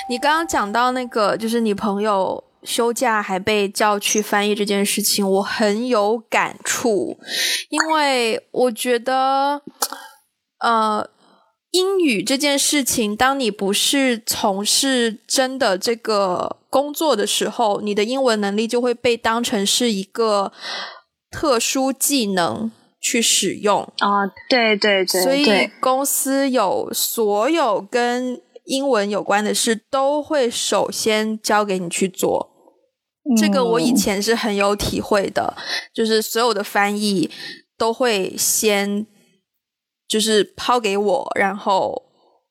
你刚刚讲到那个，就是你朋友休假还被叫去翻译这件事情，我很有感触，因为我觉得，呃，英语这件事情，当你不是从事真的这个工作的时候，你的英文能力就会被当成是一个特殊技能去使用。啊，对对对，所以公司有所有跟英文有关的事都会首先交给你去做，这个我以前是很有体会的，就是所有的翻译都会先就是抛给我，然后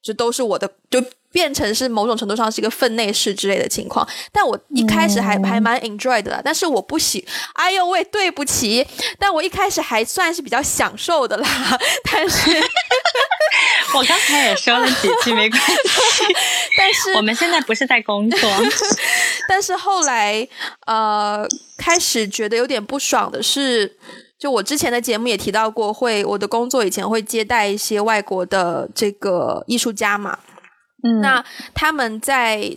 就都是我的就。变成是某种程度上是一个分内事之类的情况，但我一开始还还蛮 enjoy 的啦。但是我不喜，哎呦喂，对不起，但我一开始还算是比较享受的啦。但是，我刚才也说了几句，没关系。但是我们现在不是在工作。但是后来，呃，开始觉得有点不爽的是，就我之前的节目也提到过，会我的工作以前会接待一些外国的这个艺术家嘛。那他们在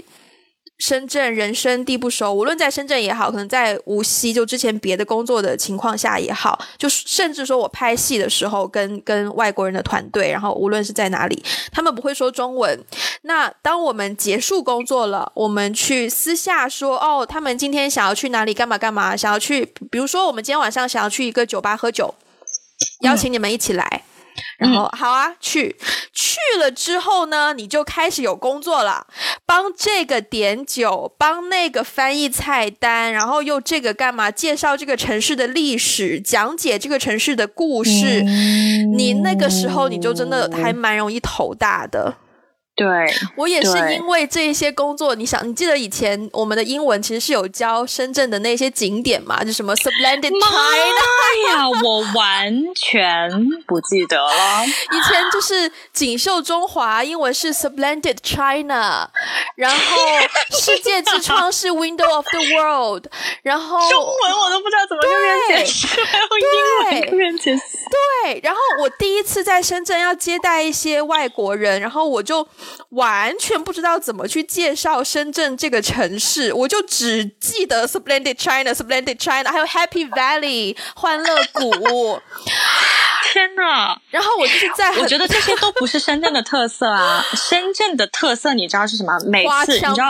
深圳人生地不熟，无论在深圳也好，可能在无锡就之前别的工作的情况下也好，就甚至说我拍戏的时候跟跟外国人的团队，然后无论是在哪里，他们不会说中文。那当我们结束工作了，我们去私下说哦，他们今天想要去哪里干嘛干嘛，想要去，比如说我们今天晚上想要去一个酒吧喝酒，邀请你们一起来。然后好啊，去去了之后呢，你就开始有工作了，帮这个点酒，帮那个翻译菜单，然后又这个干嘛？介绍这个城市的历史，讲解这个城市的故事。你那个时候你就真的还蛮容易头大的。对，我也是因为这一些工作，你想，你记得以前我们的英文其实是有教深圳的那些景点嘛？就什么 Splendid China 呀，我完全不记得了。以前就是锦绣中华，英文是 Splendid China，然后世界之窗是 Window of the World，然后中文我都不知道怎么用英文面前对，然后我第一次在深圳要接待一些外国人，然后我就。完全不知道怎么去介绍深圳这个城市，我就只记得 Splendid China，Splendid China，还有 Happy Valley 欢乐谷。天呐！然后我就是在，我觉得这些都不是深圳的特色啊。深圳的特色你知道是什么？每次你知道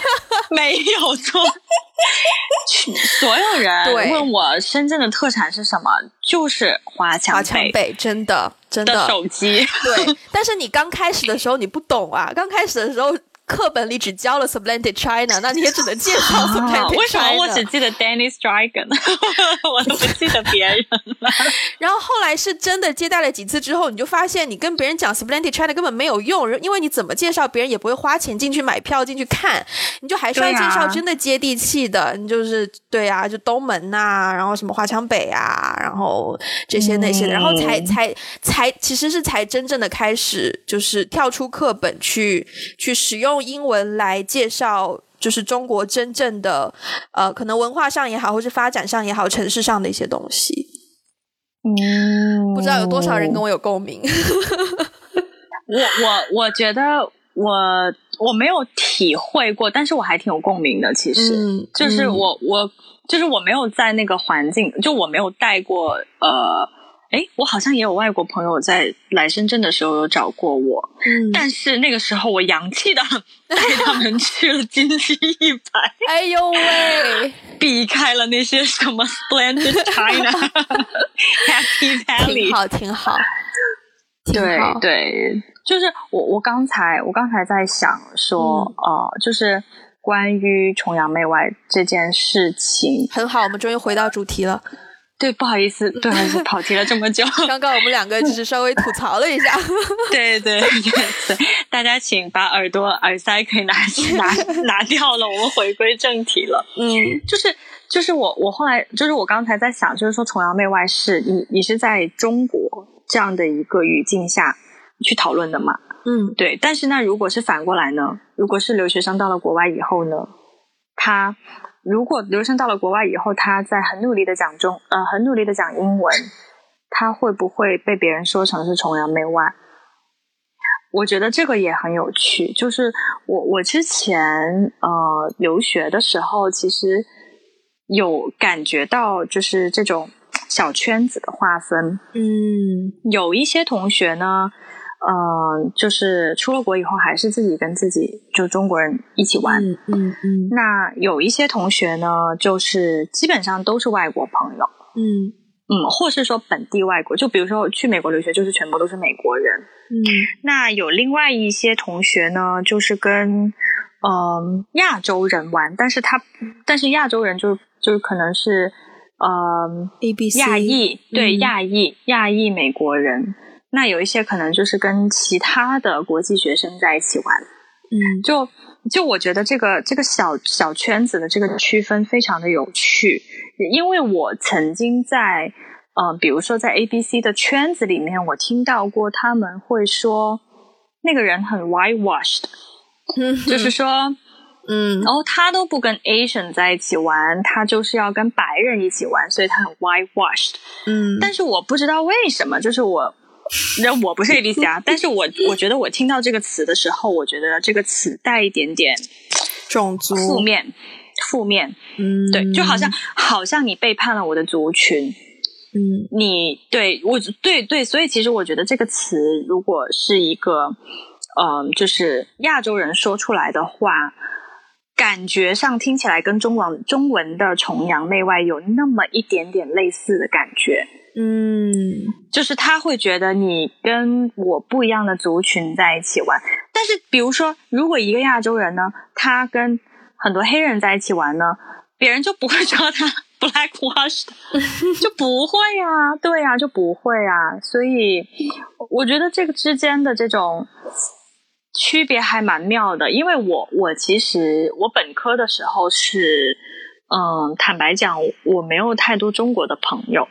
没有错。所有人问我深圳的特产是什么，就是华强北，真的真的手机。对，但是你刚开始的时候你不懂啊，刚开始的时候课本里只教了 Splendid China，那你也只能介绍 Splendid China。为什么我只记得 Dennis Dragon，我都不记得别人了？然后后来是真的接待了几次之后，你就发现你跟别人讲 Splendid China 根本没有用，因为你怎么介绍别人也不会花钱进去买票进去看，你就还是要介绍真的接地气的，你就是对啊，就东门呐，然后什么华强北啊，然后这些那些的，然后才才才其实是才真正的开始，就是跳出课本去去使用。用英文来介绍，就是中国真正的呃，可能文化上也好，或是发展上也好，城市上的一些东西。嗯，不知道有多少人跟我有共鸣。我我我觉得我我没有体会过，但是我还挺有共鸣的。其实，就是我我就是我没有在那个环境，就我没有带过呃。哎，我好像也有外国朋友在来深圳的时候有找过我，嗯，但是那个时候我洋气的 带他们去了金星一百，哎呦喂，避开了那些什么 Splendid China，Happy Valley，挺好，挺好，对对，就是我我刚才我刚才在想说，呃，就是关于崇洋媚外这件事情，很好，我们终于回到主题了。对，不好意思，对，还是跑题了这么久。刚刚我们两个只是稍微吐槽了一下。对对对，大家请把耳朵耳塞可以拿 拿拿掉了，我们回归正题了。嗯，就是就是我我后来就是我刚才在想，就是说崇洋媚外是你你是在中国这样的一个语境下去讨论的嘛？嗯，对。但是那如果是反过来呢？如果是留学生到了国外以后呢，他。如果留学生到了国外以后，他在很努力的讲中，呃，很努力的讲英文，他会不会被别人说成是崇洋媚外？我觉得这个也很有趣。就是我我之前呃留学的时候，其实有感觉到就是这种小圈子的划分。嗯，有一些同学呢。嗯，就是出了国以后，还是自己跟自己就中国人一起玩。嗯嗯。那有一些同学呢，就是基本上都是外国朋友。嗯嗯，或是说本地外国，就比如说去美国留学，就是全部都是美国人。嗯。那有另外一些同学呢，就是跟嗯亚洲人玩，但是他但是亚洲人就就可能是嗯 A B C 亚裔，对亚裔亚裔美国人。那有一些可能就是跟其他的国际学生在一起玩，嗯，就就我觉得这个这个小小圈子的这个区分非常的有趣，因为我曾经在嗯，比如说在 A B C 的圈子里面，我听到过他们会说那个人很 whitewashed，就是说，嗯，然后他都不跟 Asian 在一起玩，他就是要跟白人一起玩，所以他很 whitewashed，嗯，但是我不知道为什么，就是我。那我不是 A B C 啊，但是我我觉得我听到这个词的时候，我觉得这个词带一点点种族负面，负面，嗯，对，就好像好像你背叛了我的族群，嗯，你对我对对，所以其实我觉得这个词如果是一个，嗯，就是亚洲人说出来的话，感觉上听起来跟中文中文的崇洋媚外有那么一点点类似的感觉。嗯，就是他会觉得你跟我不一样的族群在一起玩，但是比如说，如果一个亚洲人呢，他跟很多黑人在一起玩呢，别人就不会说他 blackwash，就不会啊，对呀，就不会啊。所以我觉得这个之间的这种区别还蛮妙的，因为我我其实我本科的时候是，嗯，坦白讲，我没有太多中国的朋友。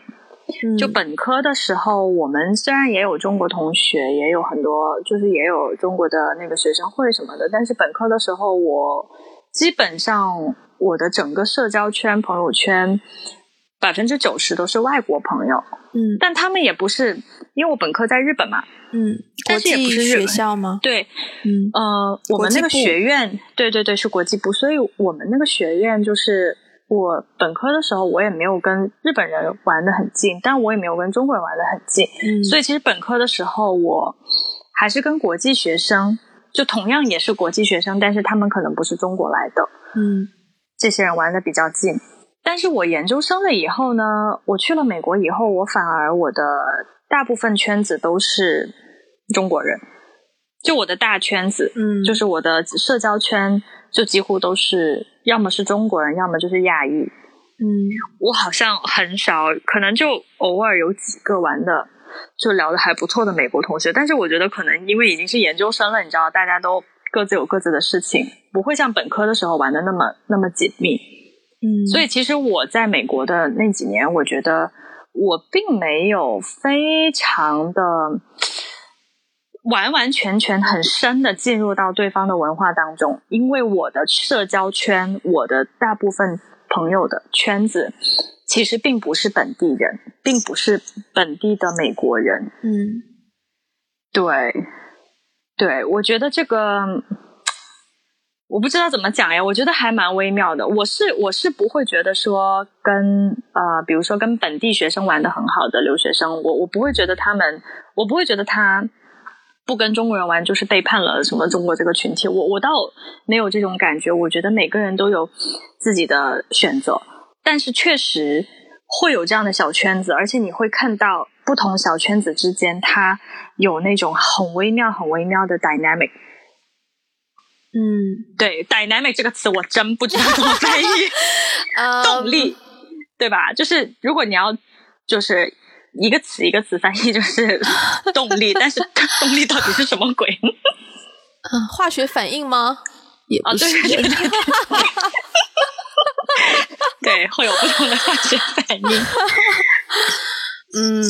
就本科的时候，我们虽然也有中国同学，也有很多，就是也有中国的那个学生会什么的，但是本科的时候，我基本上我的整个社交圈、朋友圈百分之九十都是外国朋友。嗯，但他们也不是，因为我本科在日本嘛。嗯，但是也不是学校吗？对，嗯呃，我们那个学院，对对对，是国际部，所以我们那个学院就是。我本科的时候，我也没有跟日本人玩的很近，但我也没有跟中国人玩的很近。嗯，所以其实本科的时候，我还是跟国际学生，就同样也是国际学生，但是他们可能不是中国来的。嗯，这些人玩的比较近。但是我研究生了以后呢，我去了美国以后，我反而我的大部分圈子都是中国人。就我的大圈子，嗯，就是我的社交圈，就几乎都是要么是中国人，要么就是亚裔。嗯，我好像很少，可能就偶尔有几个玩的，就聊的还不错的美国同学。但是我觉得可能因为已经是研究生了，你知道，大家都各自有各自的事情，不会像本科的时候玩的那么那么紧密。嗯，所以其实我在美国的那几年，我觉得我并没有非常的完完全全很深的进入到对方的文化当中，因为我的社交圈，我的大部分朋友的圈子，其实并不是本地人，并不是本地的美国人。嗯，对，对，我觉得这个。我不知道怎么讲呀，我觉得还蛮微妙的。我是我是不会觉得说跟呃，比如说跟本地学生玩的很好的留学生，我我不会觉得他们，我不会觉得他不跟中国人玩就是背叛了什么中国这个群体。我我倒没有这种感觉。我觉得每个人都有自己的选择，但是确实会有这样的小圈子，而且你会看到不同小圈子之间，它有那种很微妙、很微妙的 dynamic。嗯，对，dynamic 这个词我真不知道怎么翻译，动力，对吧？就是如果你要就是一个词一个词翻译，就是 动力，但是动力到底是什么鬼？嗯，化学反应吗？也不是，对，会有不同的化学反应。嗯。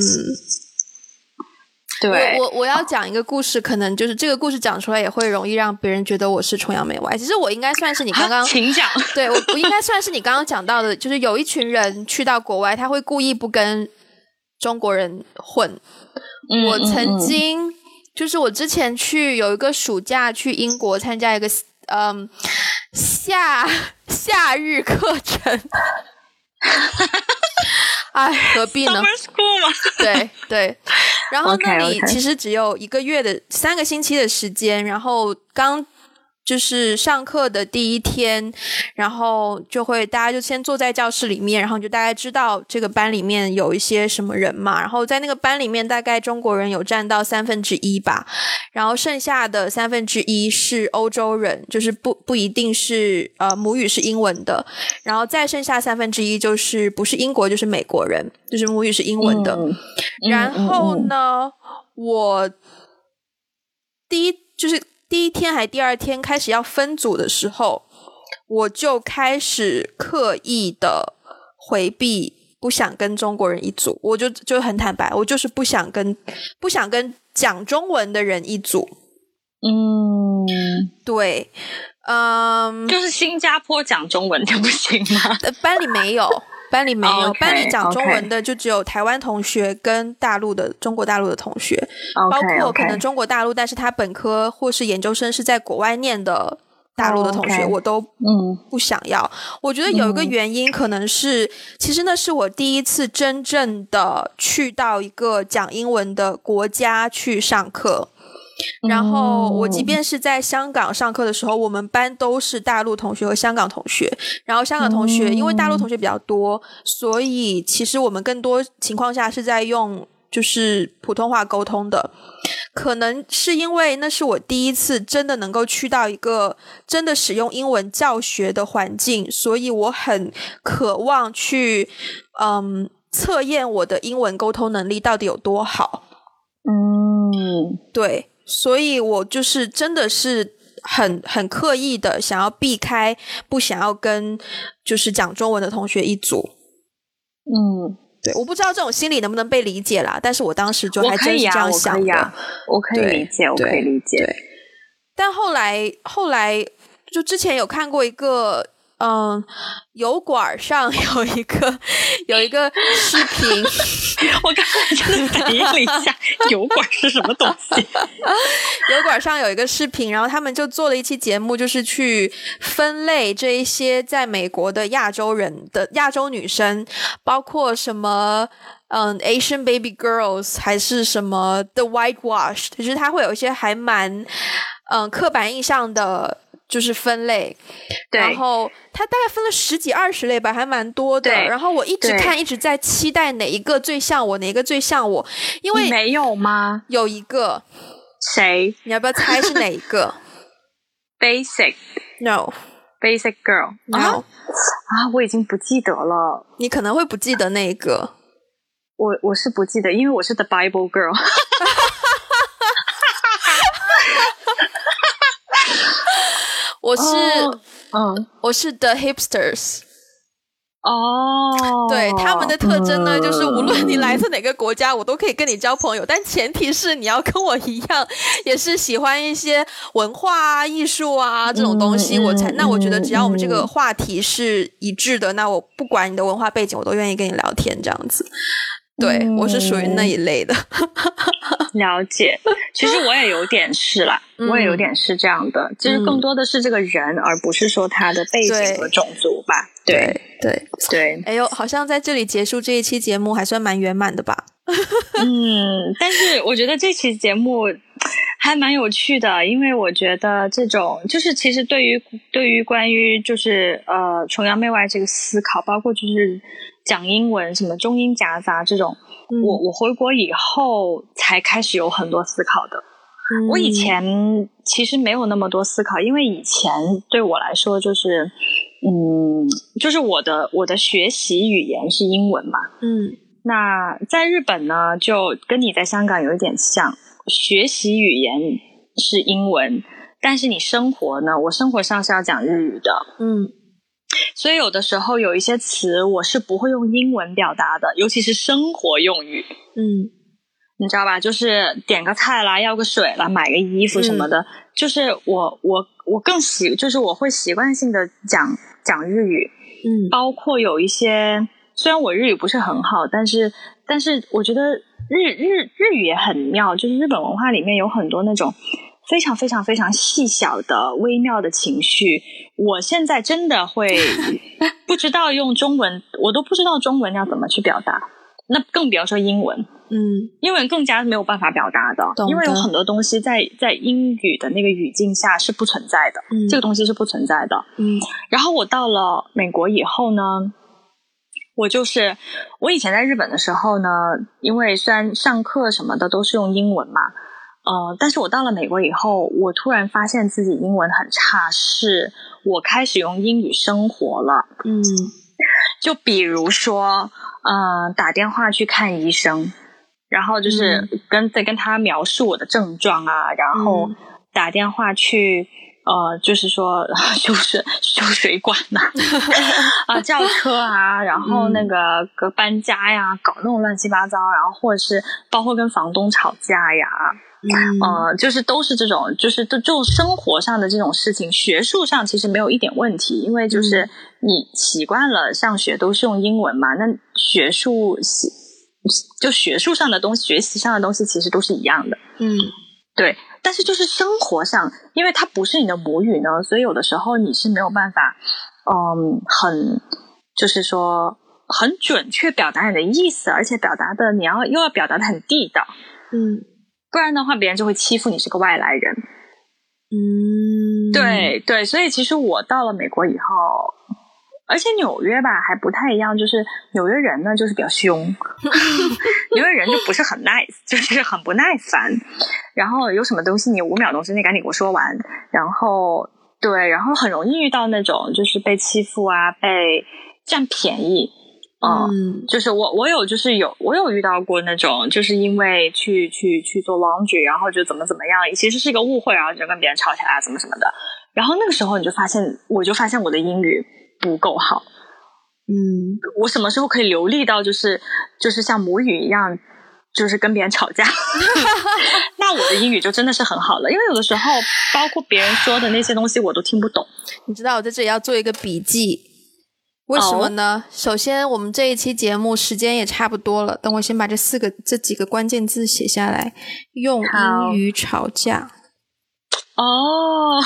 对，我我要讲一个故事，可能就是这个故事讲出来也会容易让别人觉得我是崇洋媚外。其实我应该算是你刚刚请讲，对我我应该算是你刚刚讲到的，就是有一群人去到国外，他会故意不跟中国人混。我曾经就是我之前去有一个暑假去英国参加一个嗯夏夏日课程。哎，何必呢？对对，然后那里其实只有一个月的三个星期的时间，然后刚。就是上课的第一天，然后就会大家就先坐在教室里面，然后就大概知道这个班里面有一些什么人嘛。然后在那个班里面，大概中国人有占到三分之一吧，然后剩下的三分之一是欧洲人，就是不不一定是呃母语是英文的，然后再剩下三分之一就是不是英国就是美国人，就是母语是英文的。然后呢，我第一就是。第一天还第二天开始要分组的时候，我就开始刻意的回避，不想跟中国人一组。我就就很坦白，我就是不想跟不想跟讲中文的人一组。嗯，对，嗯，就是新加坡讲中文就不行吗？班里没有。班里没有，班里讲中文的就只有台湾同学跟大陆的中国大陆的同学，包括可能中国大陆，但是他本科或是研究生是在国外念的大陆的同学，我都嗯。不想要。我觉得有一个原因可能是，其实那是我第一次真正的去到一个讲英文的国家去上课。然后我即便是在香港上课的时候，我们班都是大陆同学和香港同学。然后香港同学因为大陆同学比较多，所以其实我们更多情况下是在用就是普通话沟通的。可能是因为那是我第一次真的能够去到一个真的使用英文教学的环境，所以我很渴望去嗯测验我的英文沟通能力到底有多好。嗯，对。所以我就是真的是很很刻意的想要避开，不想要跟就是讲中文的同学一组。嗯，对，我不知道这种心理能不能被理解啦，但是我当时就还真是这样想的。我可以理解，我可以理解。但后来后来就之前有看过一个。嗯，油管上有一个有一个视频，我刚才真的反应了一下，油管是什么东西？油管上有一个视频，然后他们就做了一期节目，就是去分类这一些在美国的亚洲人的亚洲女生，包括什么嗯 Asian baby girls，还是什么 the whitewashed，就是它会有一些还蛮嗯刻板印象的。就是分类，然后它大概分了十几二十类吧，还蛮多的。然后我一直看，一直在期待哪一个最像我，哪一个最像我。因为没有吗？有一个谁 你要不要猜是哪一个？Basic？No Basic Girl 啊 No，啊！我已经不记得了，你可能会不记得那个。我我是不记得，因为我是 The Bible Girl。我是哦嗯我是 The Hipsters。哦，对他们的特征呢，就是无论你来嗯自哪个国家，我都可以跟你交朋友，但前提是你要跟我一样，也是喜欢一些文化啊、艺术啊这种东西，嗯我才。嗯那我觉得只要我们这个嗯话题是一致的，那我不管你的文化背景，我都愿意跟你聊天这样子。对、嗯我是属于那一类的。了解，其实我也有点是啦，嗯我也有点是这样的，就是更多的是这个人，而不是说他的背景和种族吧。对对，对，哎呦，好像在这里结束这一期节目还算蛮圆满的吧？嗯，但是我觉得这期节目还蛮有趣的，因为我觉得这种就是其实对于对于关于就是呃崇洋媚外这个思考，包括就是讲英文什么中英夹杂这种，嗯。我我回国以后才开始有很多思考的。嗯。我以前其实没有那么多思考，因为以前对我来说就是，嗯，就是我的我的学习语言是英文嘛。嗯。那在日本呢，就跟你在香港有一点像，学习语言是英文，但是你生活呢，我生活上是要讲日语的，嗯所以有的时候有一些词我是不会用英文表达的，尤其是生活用语。嗯你知道吧？就是点个菜啦，要个水啦，买个衣服什么的，就是我我我更习，就是我会习惯性的讲讲日语，嗯包括有一些虽然我日语不是很好，但是但是我觉得日日日语也很妙，就是日本文化里面有很多那种非常非常非常细小的微妙的情绪，我现在真的会 不知道用中文，我都不知道中文要怎么去表达，那更不要说英文。嗯英文更加没有办法表达的懂，因为有很多东西在在英语的那个语境下是不存在的，嗯这个东西是不存在的。嗯然后我到了美国以后呢，我就是我以前在日本的时候呢，因为虽然上课什么的都是用英文嘛，呃，但是我到了美国以后，我突然发现自己英文很差，是我开始用英语生活了。嗯就比如说，呃，打电话去看医生，然后就是跟在跟他描述我的症状啊，然后嗯打电话去。呃，就是说 修水修水管呐、啊，叫车啊，然后那个个搬家呀，搞那种乱七八糟，然后或者是包括跟房东吵架呀，嗯呃，就是都是这种，就是这这种生活上的这种事情，学术上其实没有一点问题，因为就是你习惯了上学都是用英文嘛，那学术习就学术上的东西、学习上的东西其实都是一样的，嗯对。但是就是生活上，因为它不是你的母语呢，所以有的时候你是没有办法，嗯，很就是说很准确表达你的意思，而且表达的你要又要表达的很地道，嗯不然的话别人就会欺负你是个外来人。嗯，对对，所以其实我到了美国以后，而且纽约吧还不太一样，就是纽约人呢就是比较凶，纽约人就不是很 nice，就是很不耐烦，然后有什么东西你五秒钟之内赶紧给我说完，然后对，然后很容易遇到那种就是被欺负啊，被占便宜，嗯嗯就是我我有就是有我有遇到过那种，就是因为去去去做 laundry，然后就怎么怎么样，其实是一个误会，然后就跟别人吵起来啊，怎么什么的。然后那个时候你就发现，我就发现我的英语不够好。嗯我什么时候可以流利到就是就是像母语一样，就是跟别人吵架？那我的英语就真的是很好了，因为有的时候包括别人说的那些东西我都听不懂。你知道我在这里要做一个笔记，为什么呢首先，我们这一期节目时间也差不多了，等我先把这四个这几个关键字写下来。用好英语吵架，哦，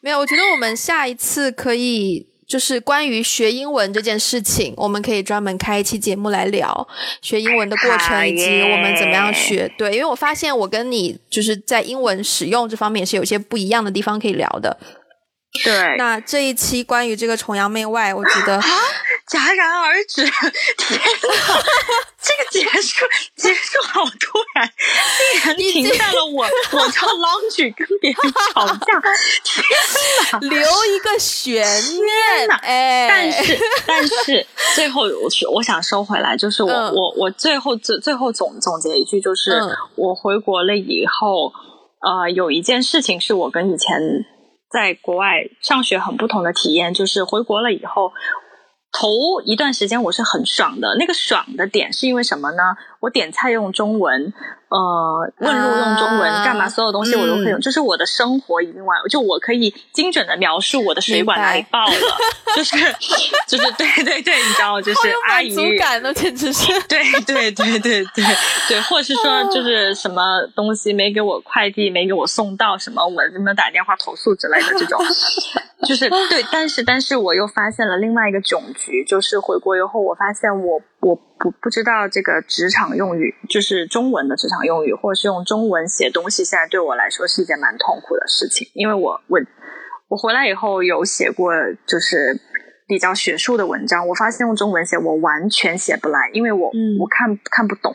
没有？我觉得我们下一次可以。就是关于学英文这件事情，我们可以专门开一期节目来聊学英文的过程，以及我们怎么样学。对，因为我发现我跟你就是在英文使用这方面是有些不一样的地方可以聊的。对，那这一期关于这个崇洋媚外，我觉得戛然而止。天哪，这个结束结束好突然，竟然停在了我我叫 lounge 跟别人吵架。天哪，留一个悬念。哎，但是但是最后我我想收回来，就是我我我最后最最后总总结一句，就是我回国了以后，呃，有一件事情是我跟以前。在国外上学很不同的体验，就是回国了以后，头一段时间我是很爽的。那个爽的点是因为什么呢？我点菜用中文。呃，问路用中文干嘛？所有东西我都可以用，就是我的生活已经完，就我可以精准的描述我的水管哪里爆了，就是就是 对对对，你知道，就是阿姨感呢，简直是对对对对对对，或者是说就是什么东西没给我快递，没给我送到，什么我这边打电话投诉之类的这种，就是对，但是但是我又发现了另外一个窘局，就是回国以后，我发现我我。不不知道这个职场用语，就是中文的职场用语，或者是用中文写东西，现在对我来说是一件蛮痛苦的事情。因为我我我回来以后有写过，就是比较学术的文章，我发现用中文写我完全写不来，因为我我看看不懂，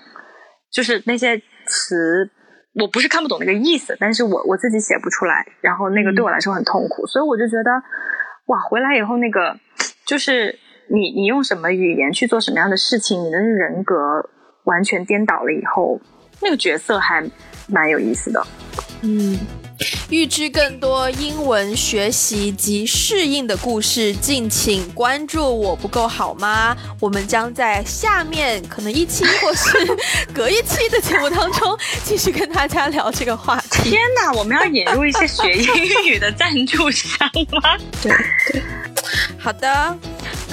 就是那些词，我不是看不懂那个意思，但是我我自己写不出来，然后那个对我来说很痛苦，所以我就觉得，哇，回来以后那个就是。你你用什么语言去做什么样的事情，你的人格完全颠倒了以后，那个角色还蛮有意思的。嗯，预知更多英文学习及适应的故事，敬请关注。我不够好吗？我们将在下面可能一期或是隔一期的节目当中继续跟大家聊这个话题。天哪，我们要引入一些学英语的赞助 商吗？对对，好的。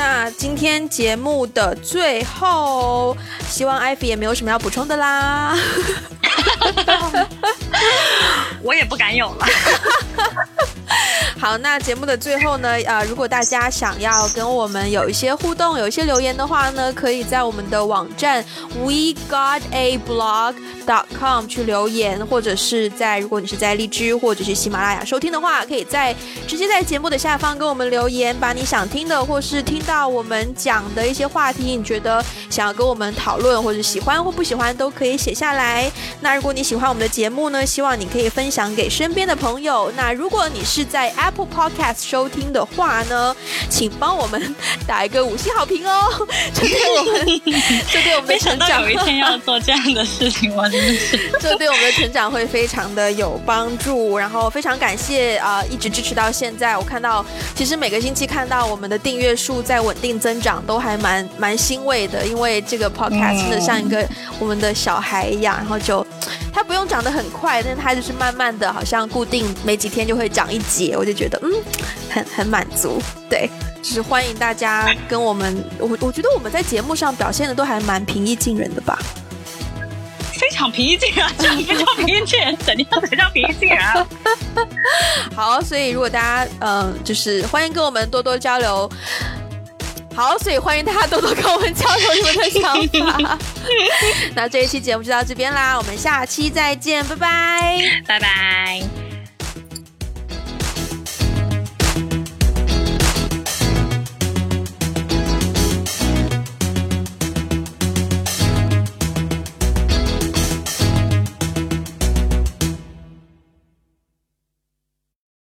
那今天节目的最后，希望艾菲也没有什么要补充的啦。我也不敢有了。好，那节目的最后呢，呃，如果大家想要跟我们有一些互动，有一些留言的话呢，可以在我们的网站 we got a blog dot com 去留言，或者是在如果你是在荔枝或者是喜马拉雅收听的话，可以在直接在节目的下方跟我们留言，把你想听的或是听到我们讲的一些话题，你觉得想要跟我们讨论或者喜欢或不喜欢，都可以写下来。那如果你喜欢我们的节目呢，希望你可以分享给身边的朋友。那如果你是在 App Podcast 收听的话呢，请帮我们打一个五星好评哦，这对我们，这对我们的成长，有一天要做这样的事情吗？真的是，这对我们的成长会非常的有帮助。然后非常感谢啊，一直支持到现在。我看到，其实每个星期看到我们的订阅数在稳定增长，都还蛮蛮欣慰的。因为这个 Podcast 真的像一个我们的小孩一样，然后就。它不用长得很快，但是它就是慢慢的，好像固定每几天就会长一节，我就觉得嗯，很很满足。对，就是欢迎大家跟我们，我我觉得我们在节目上表现的都还蛮平易近人的吧，非常平易近人，这不叫平易近人？怎样才叫平易近人？好，所以如果大家嗯，就是欢迎跟我们多多交流。好，所以欢迎大家多多跟我们交流你们的想法。那这一期节目就到这边啦，我们下期再见，拜拜，拜拜。